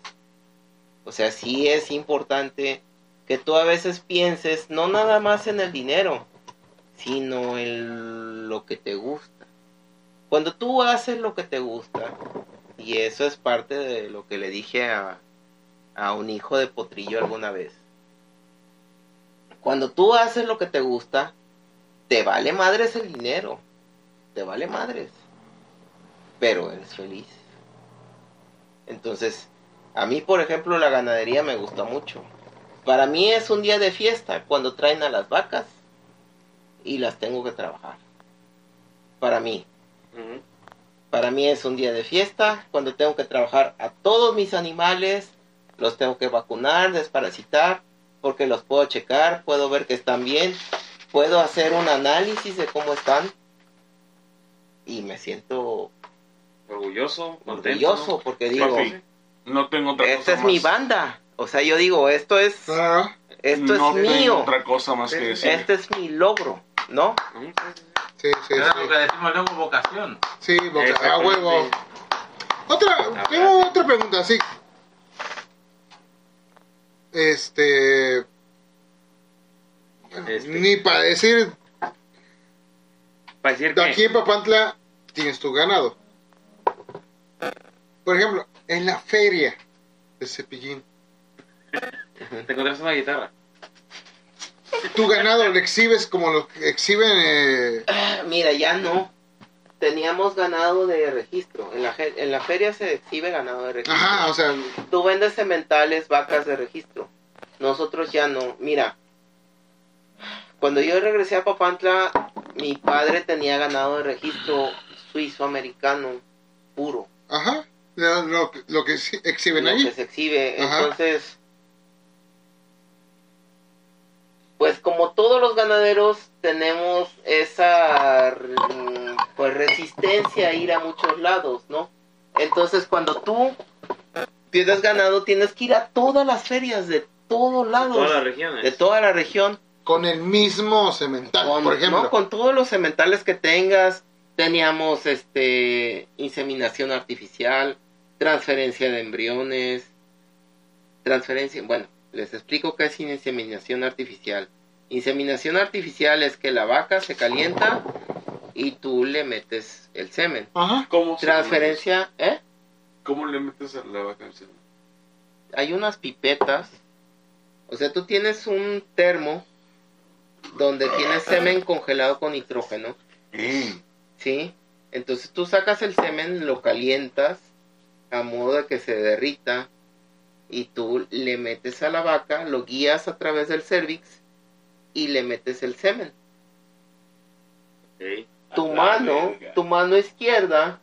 O sea, sí es importante que tú a veces pienses no nada más en el dinero, sino en lo que te gusta. Cuando tú haces lo que te gusta, y eso es parte de lo que le dije a, a un hijo de potrillo alguna vez, cuando tú haces lo que te gusta, te vale madres el dinero, te vale madres, pero eres feliz. Entonces, a mí, por ejemplo, la ganadería me gusta mucho. Para mí es un día de fiesta cuando traen a las vacas y las tengo que trabajar. Para mí. Para mí es un día de fiesta cuando tengo que trabajar a todos mis animales, los tengo que vacunar, desparasitar, porque los puedo checar, puedo ver que están bien, puedo hacer un análisis de cómo están y me siento Orgulloso, contento. orgulloso porque digo, Papi, no tengo otra esta cosa es mi banda. O sea, yo digo, esto es, Ah, esto no es tengo mío, otra cosa más que decir. este es mi logro, ¿no? Sí, sí, sí. sí, lo que decimos luego vocación. Sí, boca- a huevo. Otra, tengo otra pregunta, sí. Este. bueno, Este. Ni para decir, Para decir de aquí en Papantla tienes tu ganado. Por ejemplo, en la feria de Cepillín, Te encontraste una guitarra. tu ganado lo exhibes como lo exhiben. eh, Ah, Mira, ya no. Teníamos ganado de registro. En la, en la feria se exhibe ganado de registro. ajá, o sea, Tú vendes sementales, vacas de registro. Nosotros ya no. Mira, cuando yo regresé a Papantla, mi padre tenía ganado de registro suizo-americano puro. ajá, lo, lo, lo que exhi- exhiben lo ahí. que se exhibe. Ajá. Entonces, pues como todos los ganaderos tenemos esa mm, pues resistencia a ir a muchos lados, ¿no? Entonces cuando tú tienes ganado tienes que ir a todas las ferias de todos lados, Todas las regiones. de toda la región, Con el mismo cemental, con, por ejemplo. ¿no? con todos los sementales que tengas, teníamos este inseminación artificial, transferencia de embriones, transferencia, bueno, les explico qué es inseminación artificial. Inseminación artificial es que la vaca se calienta y tú le metes el semen. Ajá. ¿Cómo se Transferencia, ¿eh? ¿Cómo le metes a la vaca al semen? Hay unas pipetas, o sea, tú tienes un termo donde tienes semen congelado con nitrógeno. ¿sí? Entonces tú sacas el semen, lo calientas a modo de que se derrita y tú le metes a la vaca, lo guías a través del cervix y le metes el semen. Ok. Tu mano, verga. tu mano izquierda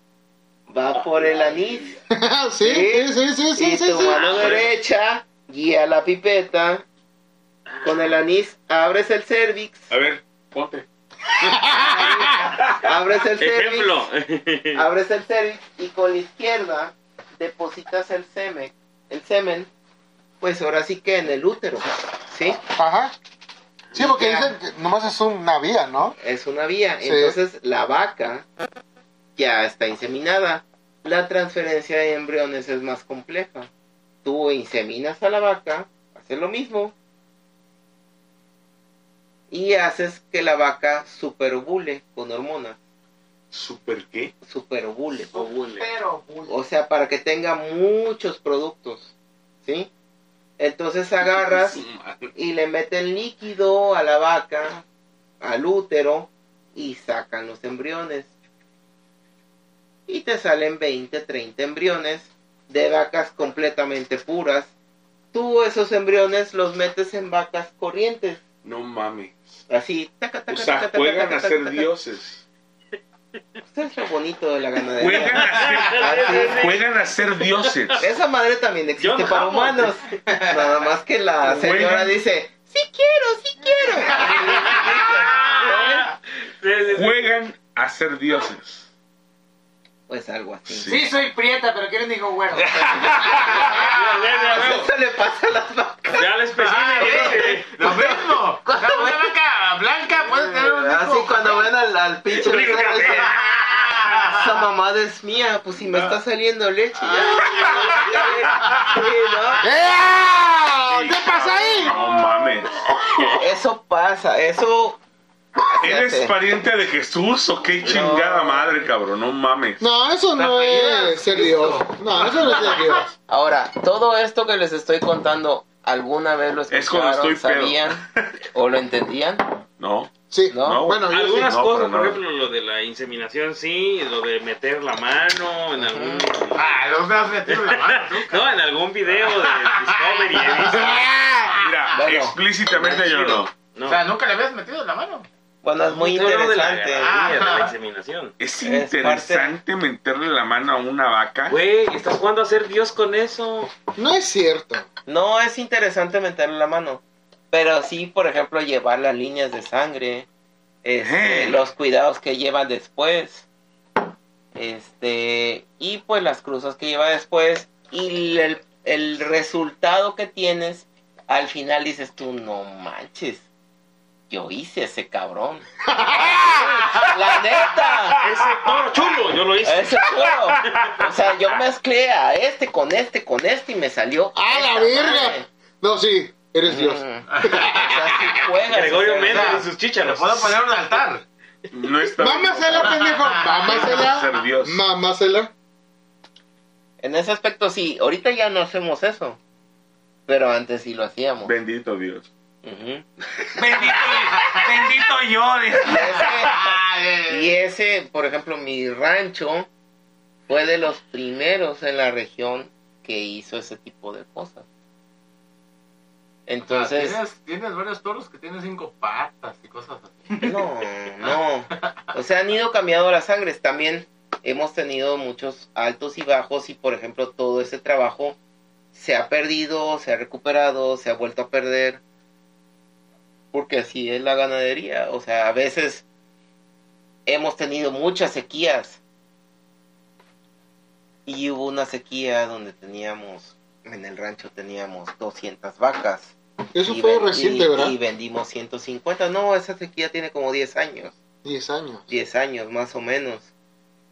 va por el anís sí, sí, sí, sí, sí, y sí, tu sí. mano derecha guía la pipeta con el anís, abres el cervix a ver, ponte. abres el cervix, Ejemplo. abres el cervix y con la izquierda depositas el semen, el semen, pues ahora sí que en el útero, ¿sí? Ajá. Sí, porque dicen que nomás es una vía, ¿no? Es una vía. Sí. Entonces la vaca ya está inseminada. La transferencia de embriones es más compleja. Tú inseminas a la vaca, haces lo mismo. Y haces que la vaca superovule con hormonas. ¿Super qué? Superovule. Pero, O sea, para que tenga muchos productos. ¿Sí? Entonces agarras y le meten líquido a la vaca, al útero, y sacan los embriones. Y te salen 20, 30 embriones de vacas completamente puras. Tú esos embriones los metes en vacas corrientes. No mames. Así, taca, taca, O sea, taca, juegan a ser dioses. Esto es lo bonito de la ganadería. Juegan a ser, Así. juegan a ser dioses. Esa madre también existe para humanos. Nada más que la señora Juegan. dice, sí quiero, sí quiero. Juegan a ser dioses. Pues algo así. Sí. Sí, soy prieta, pero quiero un hijo güero. Mira, mira, Eso le pasa a las vacas. Ya le especifiqué. Lo mismo. O sea, una vaca blanca puede tener un hijo. Así cuando ven al, al pinche dicen, esa mamada es mía, pues si me está saliendo leche ya. ¿no? ¡Eh! ¿Qué pasa ahí? No mames. Eso pasa, eso... ¿Eres hace. pariente de Jesús o qué chingada madre, cabrón? No mames. No, eso no es ser Dios. No, eso no es ser Dios. Ahora, todo esto que les estoy contando, ¿alguna vez lo Es cuando escucharon, estoy pedo. sabían o lo entendían? No. Sí. No. No, Bueno, yo Algunas sí. No, cosas, por ejemplo, lo de la inseminación, sí, lo de meter la mano en algún... Ah, los me has metido la mano. No, en algún video de Discovery. Mira, Bueno. explícitamente yo no. No. O sea, nunca le habías metido la mano. Bueno, es muy hablo de la interesante. ganadería, de Ah. la inseminación. Es Es interesante meterle la mano a una vaca. Güey, ¿estás jugando a ser Dios con eso? No es cierto. No es interesante meterle la mano, pero sí, por ejemplo, llevar las líneas de sangre, este, los cuidados que lleva después, este, y pues las cruzas que lleva después, y el, el resultado que tienes, al final dices tú, no manches, yo hice ese cabrón. la neta. Ese toro chulo, yo lo hice. Ese toro. O sea, yo mezclé a este con este con este y me salió. ¡A la verga! madre. No, sí, eres Dios. O sea, sí juegas, Gregorio Méndez y sus Le chícharos. puedo poner un altar. No está. Mámasela, pendejo. Ser Mámasela. Dios. Mámasela. En ese aspecto sí, ahorita ya no hacemos eso. Pero antes sí lo hacíamos. Bendito Dios. Ujú. Bendito, bendito yo. dice. Y ese, y ese, por ejemplo, mi rancho fue de los primeros en la región que hizo ese tipo de cosas. Entonces, Tienes, tienes varios toros que tienen cinco patas y cosas así. no, no. O sea, han ido cambiando las sangres. También hemos tenido muchos altos y bajos y, por ejemplo, todo ese trabajo se ha perdido, se ha recuperado, se ha vuelto a perder. Porque así es la ganadería. O sea, a veces hemos tenido muchas sequías. Y hubo una sequía donde teníamos, en el rancho teníamos 200 vacas. Eso Y fue reciente, y- ¿verdad? Y vendimos 150. No, esa sequía tiene como 10 años. 10 años. 10 años más o menos.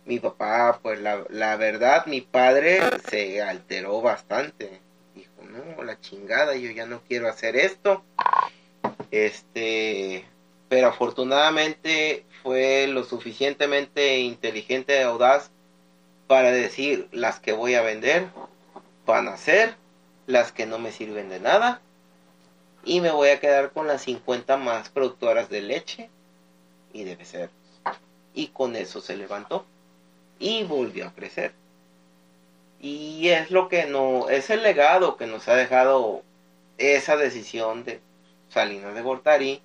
Mi papá, pues la, la verdad, mi padre se alteró bastante. Dijo, no, la chingada, yo ya no quiero hacer esto. Este, pero afortunadamente fue lo suficientemente inteligente y audaz para decir las que voy a vender van a ser, las que no me sirven de nada. Y me voy a quedar con las 50 más productoras de leche y de becerros. Y con eso se levantó y volvió a crecer. Y es lo que no, es el legado que nos ha dejado esa decisión de Salinas de Gortari,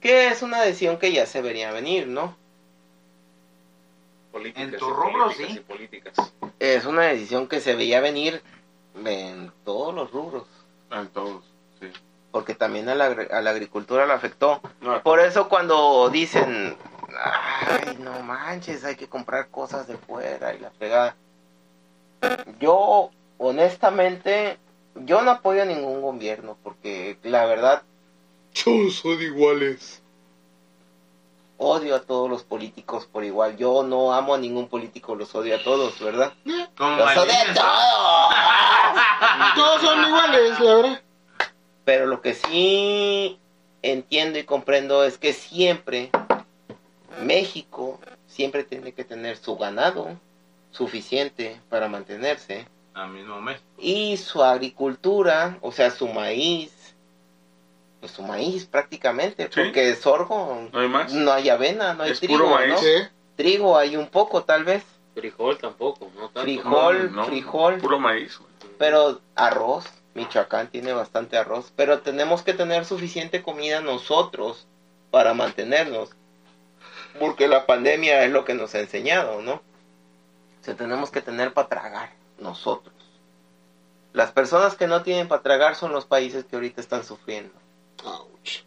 que es una decisión que ya se vería venir, ¿no? Políticas En tu y rubro, políticas sí. Es una decisión que se veía venir en todos los rubros, A todos. Sí. Porque también a la, a la agricultura la afectó. No, Por eso cuando dicen ay, no manches, hay que comprar cosas de fuera y la fregada. Yo, honestamente, yo no apoyo a ningún gobierno porque la verdad Todos son iguales. odio a todos los políticos por igual. Yo no amo a ningún político, los odio a todos, ¿verdad? Como Los odio a todos. Todos son iguales, la verdad. Pero lo que sí entiendo y comprendo es que siempre México siempre tiene que tener su ganado suficiente para mantenerse Al mismo mes. y su agricultura, o sea, su maíz, pues su maíz prácticamente, Sí. porque sorgo ¿No hay más? no hay avena, no hay Es trigo, puro maíz. ¿no? Sí. Trigo hay un poco tal vez, Frijol tampoco, no tanto. frijol, No, no, frijol, Puro maíz. güey. pero arroz, Michoacán tiene bastante arroz, pero tenemos que tener suficiente comida nosotros para mantenernos, porque la pandemia es lo que nos ha enseñado, ¿no? O sea, tenemos que tener para tragar nosotros. Las personas que no tienen para tragar son los países que ahorita están sufriendo. Ouch.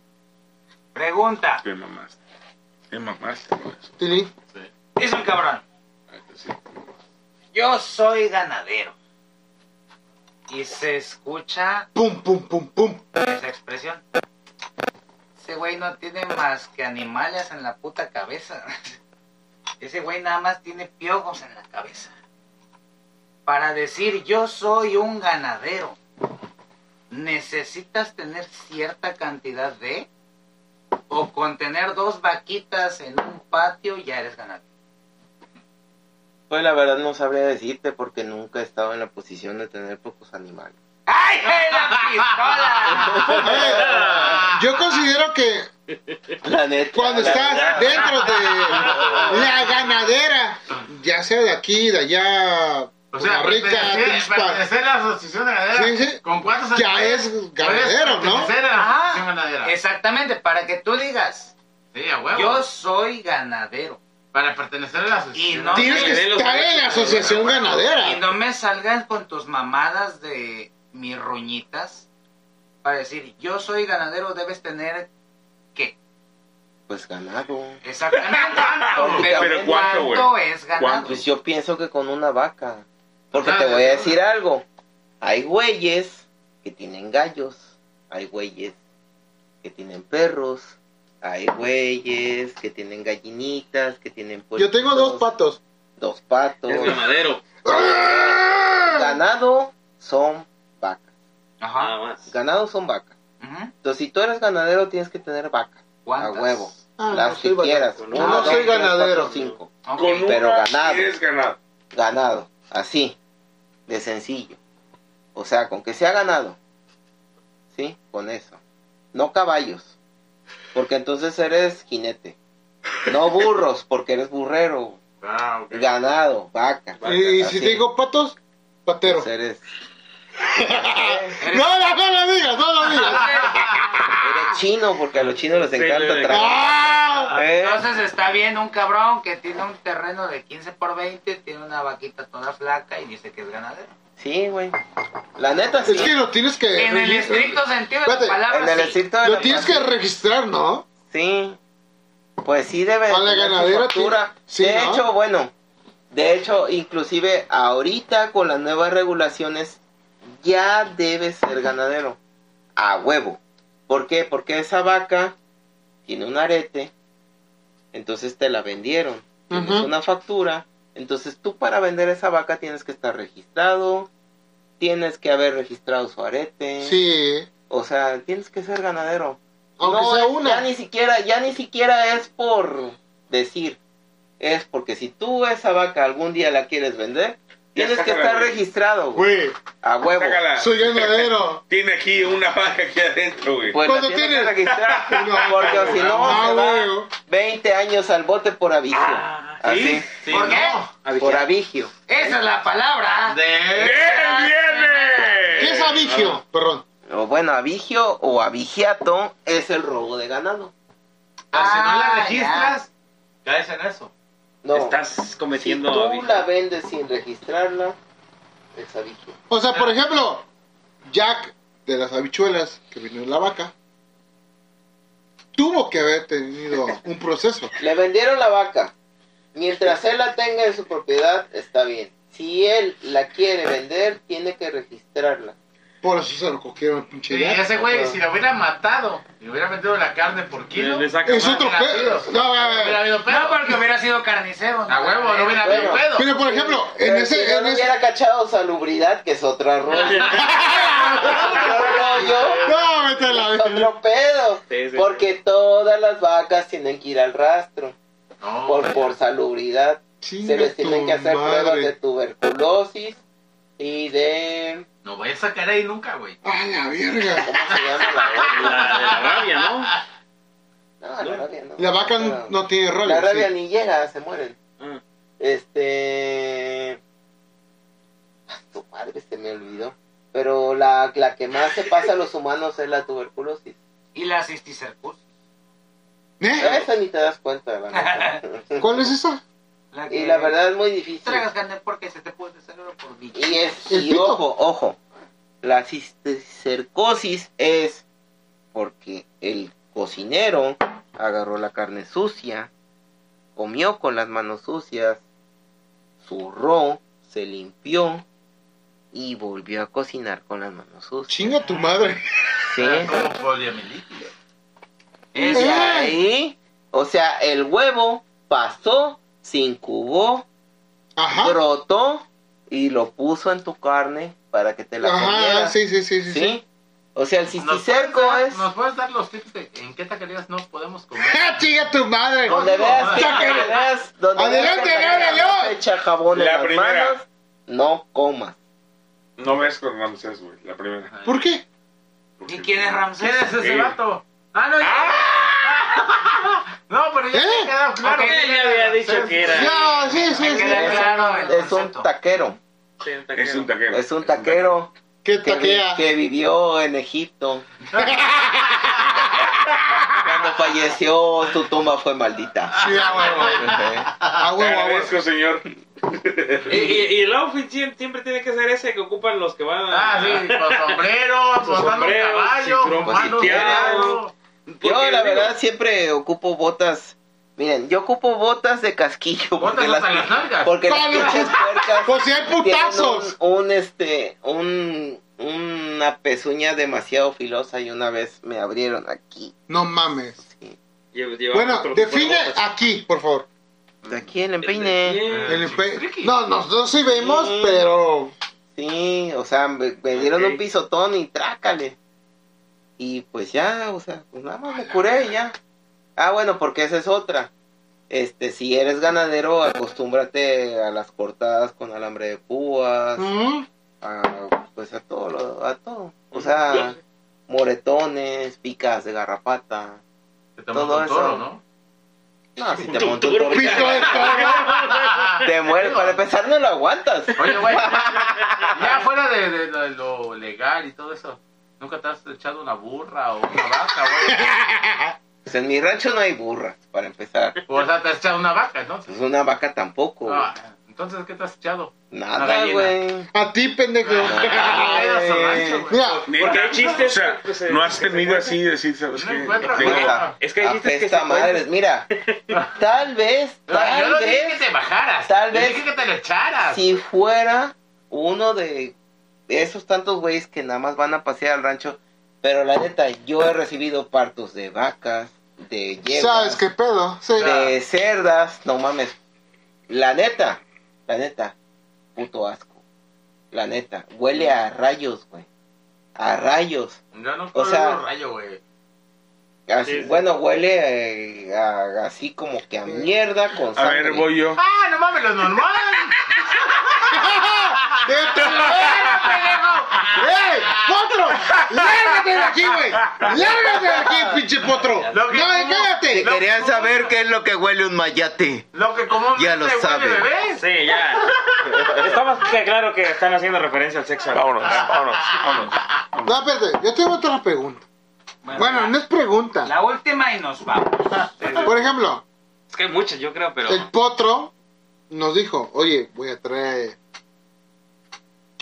Pregunta. Qué mamaste. Qué mamaste. güey. Tilín. Dice un cabrón. Sí. Yo soy ganadero. Y se escucha Pum, pum, pum, pum. esa expresión. Ese güey no tiene más que animales en la puta cabeza. Ese güey nada más tiene piojos en la cabeza. Para decir yo soy un ganadero, necesitas tener cierta cantidad de... O con tener dos vaquitas en un patio ya eres ganadero. Pues la verdad no sabría decirte porque nunca he estado en la posición de tener pocos animales. ¡Ay, la pistola! Yo considero que La neta. cuando la estás dentro de la ganadera, ya sea de aquí, de allá, O sea, Rica, pertenecer, pertenecer a la asociación de ganadera. Sí, sí. ¿Con cuántos Ya animales es ganadero, ¿no? pertenecer a la Ajá. asociación ganadera? Exactamente, para que tú digas, Sí, a huevo. yo soy ganadero. Para pertenecer a la asociación. Y no- Tienes que estar en la asociación Y ganadera. no me salgas con tus mamadas de mis roñitas para decir, yo soy ganadero, debes tener qué. Pues ganado. Exactamente. Pero Pero ¿cuánto? ¿cuánto es ganado? ¿Cuánto? Pues yo pienso que con una vaca. Porque te voy a decir algo. Hay güeyes que tienen gallos. Hay güeyes que tienen perros. Hay güeyes que tienen gallinitas, que tienen Yo tengo dos patos. Dos patos. Es ganadero, Ganado son vacas. Ajá. nada más. Ganado son vacas. Ujú. Entonces, si tú eres ganadero, tienes que tener vacas. A ¿Cuántas? huevo. Ah, Las no que quieras. Uno, dos, soy tres, cuatro, ganadero. cinco. Con Pero ganado. es ganado. ganado, así, de sencillo. O sea, con que sea ganado, ¿sí? Con eso. No caballos, porque entonces eres jinete. No burros, porque eres burrero. Ah. Ganado, vaca. Y así. si digo patos, patero. Pues eres, Eres- No, no, no lo digas, no lo digas. eres chino, porque a los chinos les encanta le- traer. ¡Ah! ¿Eh? Entonces está bien un cabrón que tiene un terreno de 15 por 20, tiene una vaquita toda flaca y dice que es ganadero. Sí, güey. La neta sí. Es que lo tienes que. En el registrar. estricto sentido de la palabra, En el sí. estricto de Lo la tienes que registrar, ¿no? Sí. Pues sí debe de A la ganadera sí, de ¿no? hecho, bueno, de hecho, inclusive ahorita con las nuevas regulaciones ya debe ser ganadero. A huevo. ¿Por qué? Porque esa vaca tiene un arete, entonces te la vendieron. Tienes una factura, entonces tú para vender esa vaca tienes que estar registrado, tienes que haber registrado su arete. Sí. O sea, tienes que ser ganadero. Aunque No, sea es- una. Ya ni siquiera, ya ni siquiera es por decir. Es porque si tú esa vaca algún día la quieres vender, tienes que estar güey. registrado, güey. Güey, A huevo. Sácala. soy ganadero. Tiene aquí una vaca aquí adentro, güey. Pues ¿Cuándo tienes que registrar. No, porque si no, ah, se va güey. 20 años al bote por avigio. Ah, Así. Sí, ¿Por qué? no. Por avigio. Esa es la palabra. De... ¡Bien, viene! ¿Qué es avigio? Perdón. O bueno, avigio o avigiato es el robo de ganado. Pero si no la Ah, registras, caes en eso. No. Estás si cometiendo tú avigio. la vendes sin registrarla, es avigio. O sea, por ejemplo, Jack de las habichuelas que vino en la vaca. tuvo que haber tenido un proceso. Le vendieron la vaca. Mientras él la tenga en su propiedad, está bien. Si él la quiere vender, tiene que registrarla. Por eso se lo cogieron el pinche Sí, gato. ese güey, si lo hubiera matado y hubiera vendido la carne por kilo, Le saca Es otro pedo. sido- No, no hubiera habido pedo. No, porque hubiera sido carnicero. A huevo, no hubiera habido pedo. Pero por ejemplo, en ese, si no en le ese- hubiera cachado salubridad, que es otro rollo. No, a la es otro pedo. Sí, sí, Porque todas las vacas tienen que ir al rastro. No, Por, por salubridad. Chinga Se les tienen que hacer madre. pruebas de tuberculosis y de... No voy a sacar ahí nunca, güey. A la verga. ¿Cómo se llama la? La de la rabia, ¿no? No, la rabia no. La vaca Pero- no tiene rollo. La rabia sí. ni llega, se mueren. Ah. Este... Ah, Tu madre se me olvidó. Pero la, la que más se pasa a los humanos es la tuberculosis. Y la cisticercosis. ¿Eh? Esa ni te das cuenta, la neta. ¿Cuál es esa? La Y que la verdad es muy difícil. Tragas carne porque se te puede cerebro por bicho. Y es, El y ojo, ojo, la cisticercosis es porque el cocinero agarró la carne sucia, comió con las manos sucias, zurró, se limpió y volvió a cocinar con las manos sucias. Chinga tu madre. ¿Sí? Como Y de ahí, o sea, el huevo pasó, se incubó, Ajá. brotó y lo puso en tu carne para que te la Ajá, comieras. sí, sí, sí, sí. ¿Sí? O sea, el ¿Nos cisticerco es ¿Nos puedes dar los tips de en qué taquerías no podemos comer? ¡Ah, chinga tu madre! donde veas donde veas, donde Adelante, veas echa jabón en La las primera. manos, no comas. No ves con Ramsés, güey, la primera. ¿Por qué? ¿Y quién es ¿Quién Ramsés? es ese vato? Ah, no, ya. No, pero ya ¿Eh? me ha quedado claro. Ok, que ya había dicho que era. Ya, sí, sí, sí. Es, claro el es un taquero, Sí, un Es taquero. un taquero. es un taquero ¿Qué que, vi- que vivió en Egipto. Cuando falleció, su tumba fue maldita. Sí, a huevo. A Te huevo, a huevo. agradezco, señor. Y, y- y el outfit sie- siempre tiene que ser ese que ocupan los que van a... Ah, sí, con sombrero, Con montando caballo, cinturón Yo la digo, verdad siempre ocupo botas. Miren, yo ocupo botas de casquillo Botas porque las, hasta las nalgas. porque las pinches puercas Pues si hay putazos. un, un, este un una pezuña demasiado filosa y una vez me abrieron aquí. No mames. lleva Bueno, de define botas. aquí, por favor. De aquí el empeine. Bien. El empe- friki. No, nosotros sí vemos, Sí. pero. Sí, o sea, me, me dieron Ok. un pisotón y trácale. Y pues ya, o sea, pues nada más me curé y ya. Ah, bueno, porque esa es otra. Este, si eres ganadero, acostúmbrate a las cortadas con alambre de púas, Mm, a, pues a todo, lo- a todo. O sea, moretones, picas de garrapata. Te todo un eso. toro, ¿no? No, si te Tu monta un toro. toro, Pito de toro. te mueres. Para empezar, no lo aguantas. Oye, güey, ya fuera de, de- de lo legal y todo eso, ¿nunca te has echado una burra o una vaca, güey? Pues en mi rancho no hay burras, para empezar. O sea, te has echado una vaca, entonces. Pues una vaca tampoco. Ah, entonces, ¿qué te has echado? Nada, güey. A ti, pendejo. Ay, Ay, su rancho, güey. Mira, Porque hay O chistes... sea, no has tenido así decir, ¿sabes No qué? Es que hay chistes que se madres. Mira, tal vez, Yo tal no dije vez, que te bajaras. tal yo vez- dije que te lo echaras. si fuera uno de esos tantos güeyes que nada más van a pasear al rancho, pero la neta, yo he recibido partos de vacas, de yeguas, ¿sabes qué pedo? Sí. de cerdas, no mames. La neta, la neta, puto asco. La neta, huele a rayos, güey. A rayos. Yo no O puedo sea- rayo, güey. Así, Sí, sí. Bueno, huele eh, a- así como que a mierda con A sangre. ver, voy yo. Ah, no mames, lo normal. ¡Vete a pendejo! ¡Ey! ¡Potro! ¡Lárgate de aquí, güey! ¡Lárgate de aquí, pinche potro! Lo que- ¡No, cállate! Si querían saber qué es lo que huele un mayate. Lo que comúnmente Ya lo huele saben. bebé. Sí, ya. Está más que claro que están haciendo referencia al sexo. Vámonos, vámonos, vámonos. No, espérate, yo tengo otra pregunta. Bueno, no es pregunta. La última y nos vamos. Por ejemplo, Es que hay muchas, yo creo, pero... el potro nos dijo, oye, voy a traer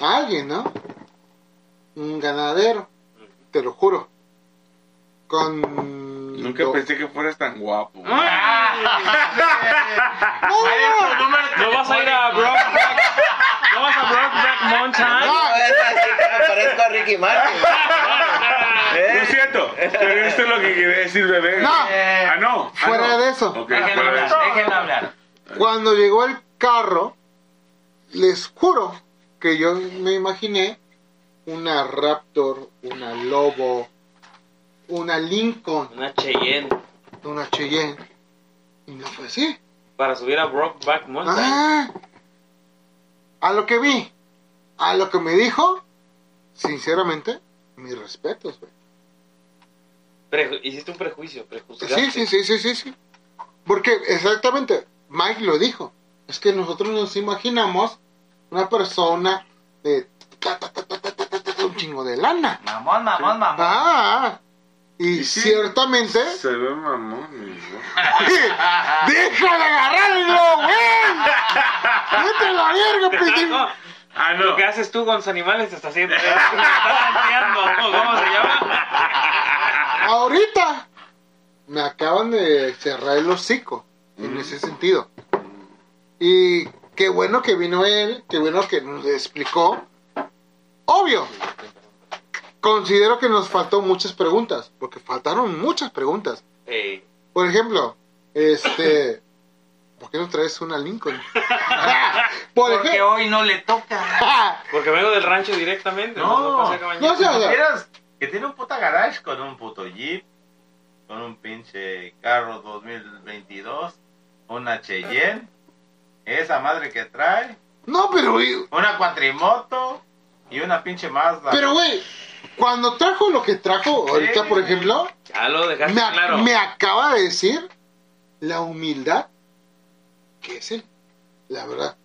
a alguien, ¿no? Un ganadero, te lo juro. Con Nunca No. pensé que fueras tan guapo. No vas a ir a Brokeback. No vas a Brokeback Mountain. No, es así que parezco a Ricky Martin. Lo siento, pero esto es lo que quería decir, bebé. No. Ah, no. Ah, Fuera no. de eso. Ok, Déjenlo hablar, hablar. Cuando llegó el carro, les juro que yo me imaginé una Raptor, una Lobo, una Lincoln, Una Cheyenne. una Cheyenne. Y no fue así. Para subir a Brokeback Mountain. Ah, a lo que vi, a lo que me dijo, sinceramente, mis respetos, güey. Preju- hiciste un prejuicio, prejuzgaste. Sí, sí, sí, sí, sí, sí. Porque exactamente, Mike lo dijo. Es que nosotros nos imaginamos una persona de un chingo de lana. Mamón, mamón, mamón. Ah, y ciertamente. Se ve mamón, mi ¡Deja de agarrarlo, güey! ¡Vete a la verga, pendejo! Ah, no. Lo que haces tú con los animales te está haciendo. Te ¿Cómo se llama? Ahorita me acaban de cerrar el hocico en mm. ese sentido. Y qué bueno que vino él, qué bueno que nos explicó. Obvio, considero que nos faltó muchas preguntas, porque faltaron muchas preguntas. Por ejemplo, este, ¿por qué no traes una Lincoln? Por Porque ejemplo, hoy no le toca. porque vengo del rancho directamente. No. no sé, o sea, ¿Supieras que tiene un puta garage con un puto Jeep, con un pinche carro 2022, una Cheyenne, esa madre que trae, no, pero, güey, una cuatrimoto y una pinche Mazda. pero güey, cuando trajo lo que trajo ahorita, por ejemplo, Ya lo dejaste me, claro. me acaba de decir la humildad que es él, la verdad.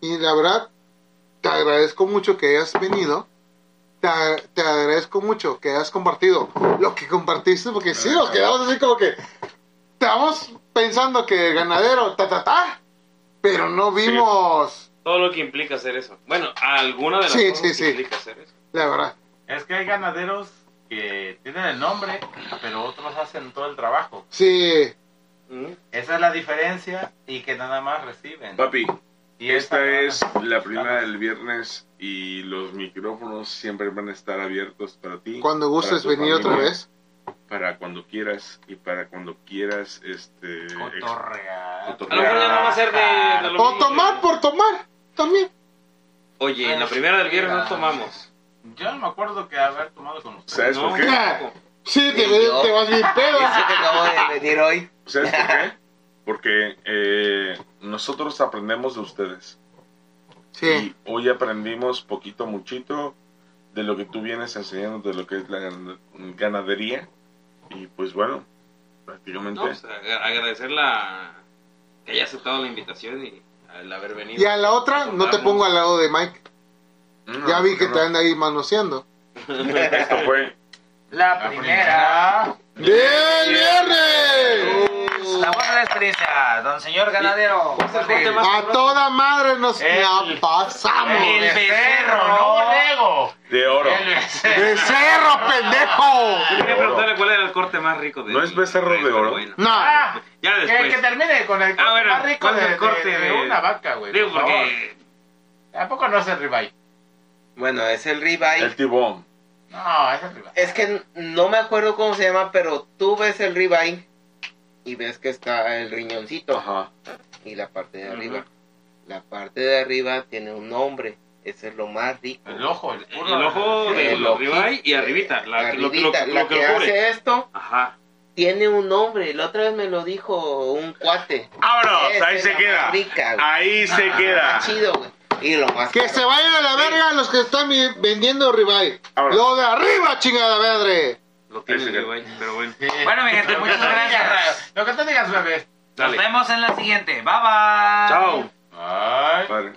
Y la verdad, te agradezco mucho que hayas venido. Te, te agradezco mucho que hayas compartido lo que compartiste, porque sí, nos quedamos así como que estamos pensando que el ganadero, ta, ta, ta, pero no vimos, Todo lo que implica hacer eso. Bueno, alguna de las Sí, cosas sí, que sí. implica hacer eso. la verdad. Es que hay ganaderos que tienen el nombre, pero otros hacen todo el trabajo. Sí, Mm. Esa es la diferencia y que nada más reciben. Papi, Y esta es la primera del viernes y los micrófonos siempre van a estar abiertos para ti. cuando gustes venir otra vez. Para cuando quieras y para cuando quieras este Cotorrear. A lo mejor ya no va a ser de, de lo O mismo. tomar por tomar, también. Oye, en la primera del viernes no tomamos. Yo no me acuerdo que haber tomado con ustedes. ¿Sabes No, por qué? tampoco. Sí, te, Y yo- te vas bien pedo. Dice que acabo de venir hoy. ¿Sabes por qué? Porque eh, nosotros aprendemos de ustedes. Sí. Y hoy aprendimos poquito, muchito de lo que tú vienes enseñando de lo que es la gan- ganadería. Y pues bueno, prácticamente. No, pues, ag- agradecer la que haya aceptado la invitación y el haber venido. Y a la otra, no te pongo al lado de Mike. No, Ya vi que no. te anda ahí manoseando. Esto fue. La La primera. ¡Bien, viernes! Experiencia, don señor ganadero. ¿Cuál es el corte más- A toda madre nos El- la pasamos. El becerro, no nego. De oro. El becerro. ¡De cerro, pendejo! Quería preguntarle cuál era el corte más rico de ¿No es becerro de oro? bueno. No. Ah, Ya que, después. que termine con el corte Ah, bueno, más rico ¿cuál es de, el corte de- de de- una vaca, güey. Digo, por porque Tampoco no es el ribeye. Bueno, es el ribeye. El tibón. No, es el ribeye. Es que no me acuerdo cómo se llama, pero tú ves el ribeye y ves que está el riñoncito Ajá. y la parte de arriba. La parte de arriba tiene un nombre. Ese es lo más rico. El ojo, el el ojo de El ribeye y arribita. La, lo, que- lo, Arribita, que- la lo que que lo cubre. hace esto Ajá. tiene un nombre. La otra vez me lo dijo un cuate. ¡Vámonos! Esa Ahí es se la queda. rica. Ahí se queda. Está chido, güey. Y lo más Que caro. se vayan a la verga los que están vendiendo ribeye. Lo de arriba, chingada madre. Lo tiene ribeye, pero bueno. Sí. Bueno, mi gente, muchas gracias. Lo que tú digas, bebé. Nos Dale. vemos en la siguiente. Bye bye. Chao. Ay. Padre.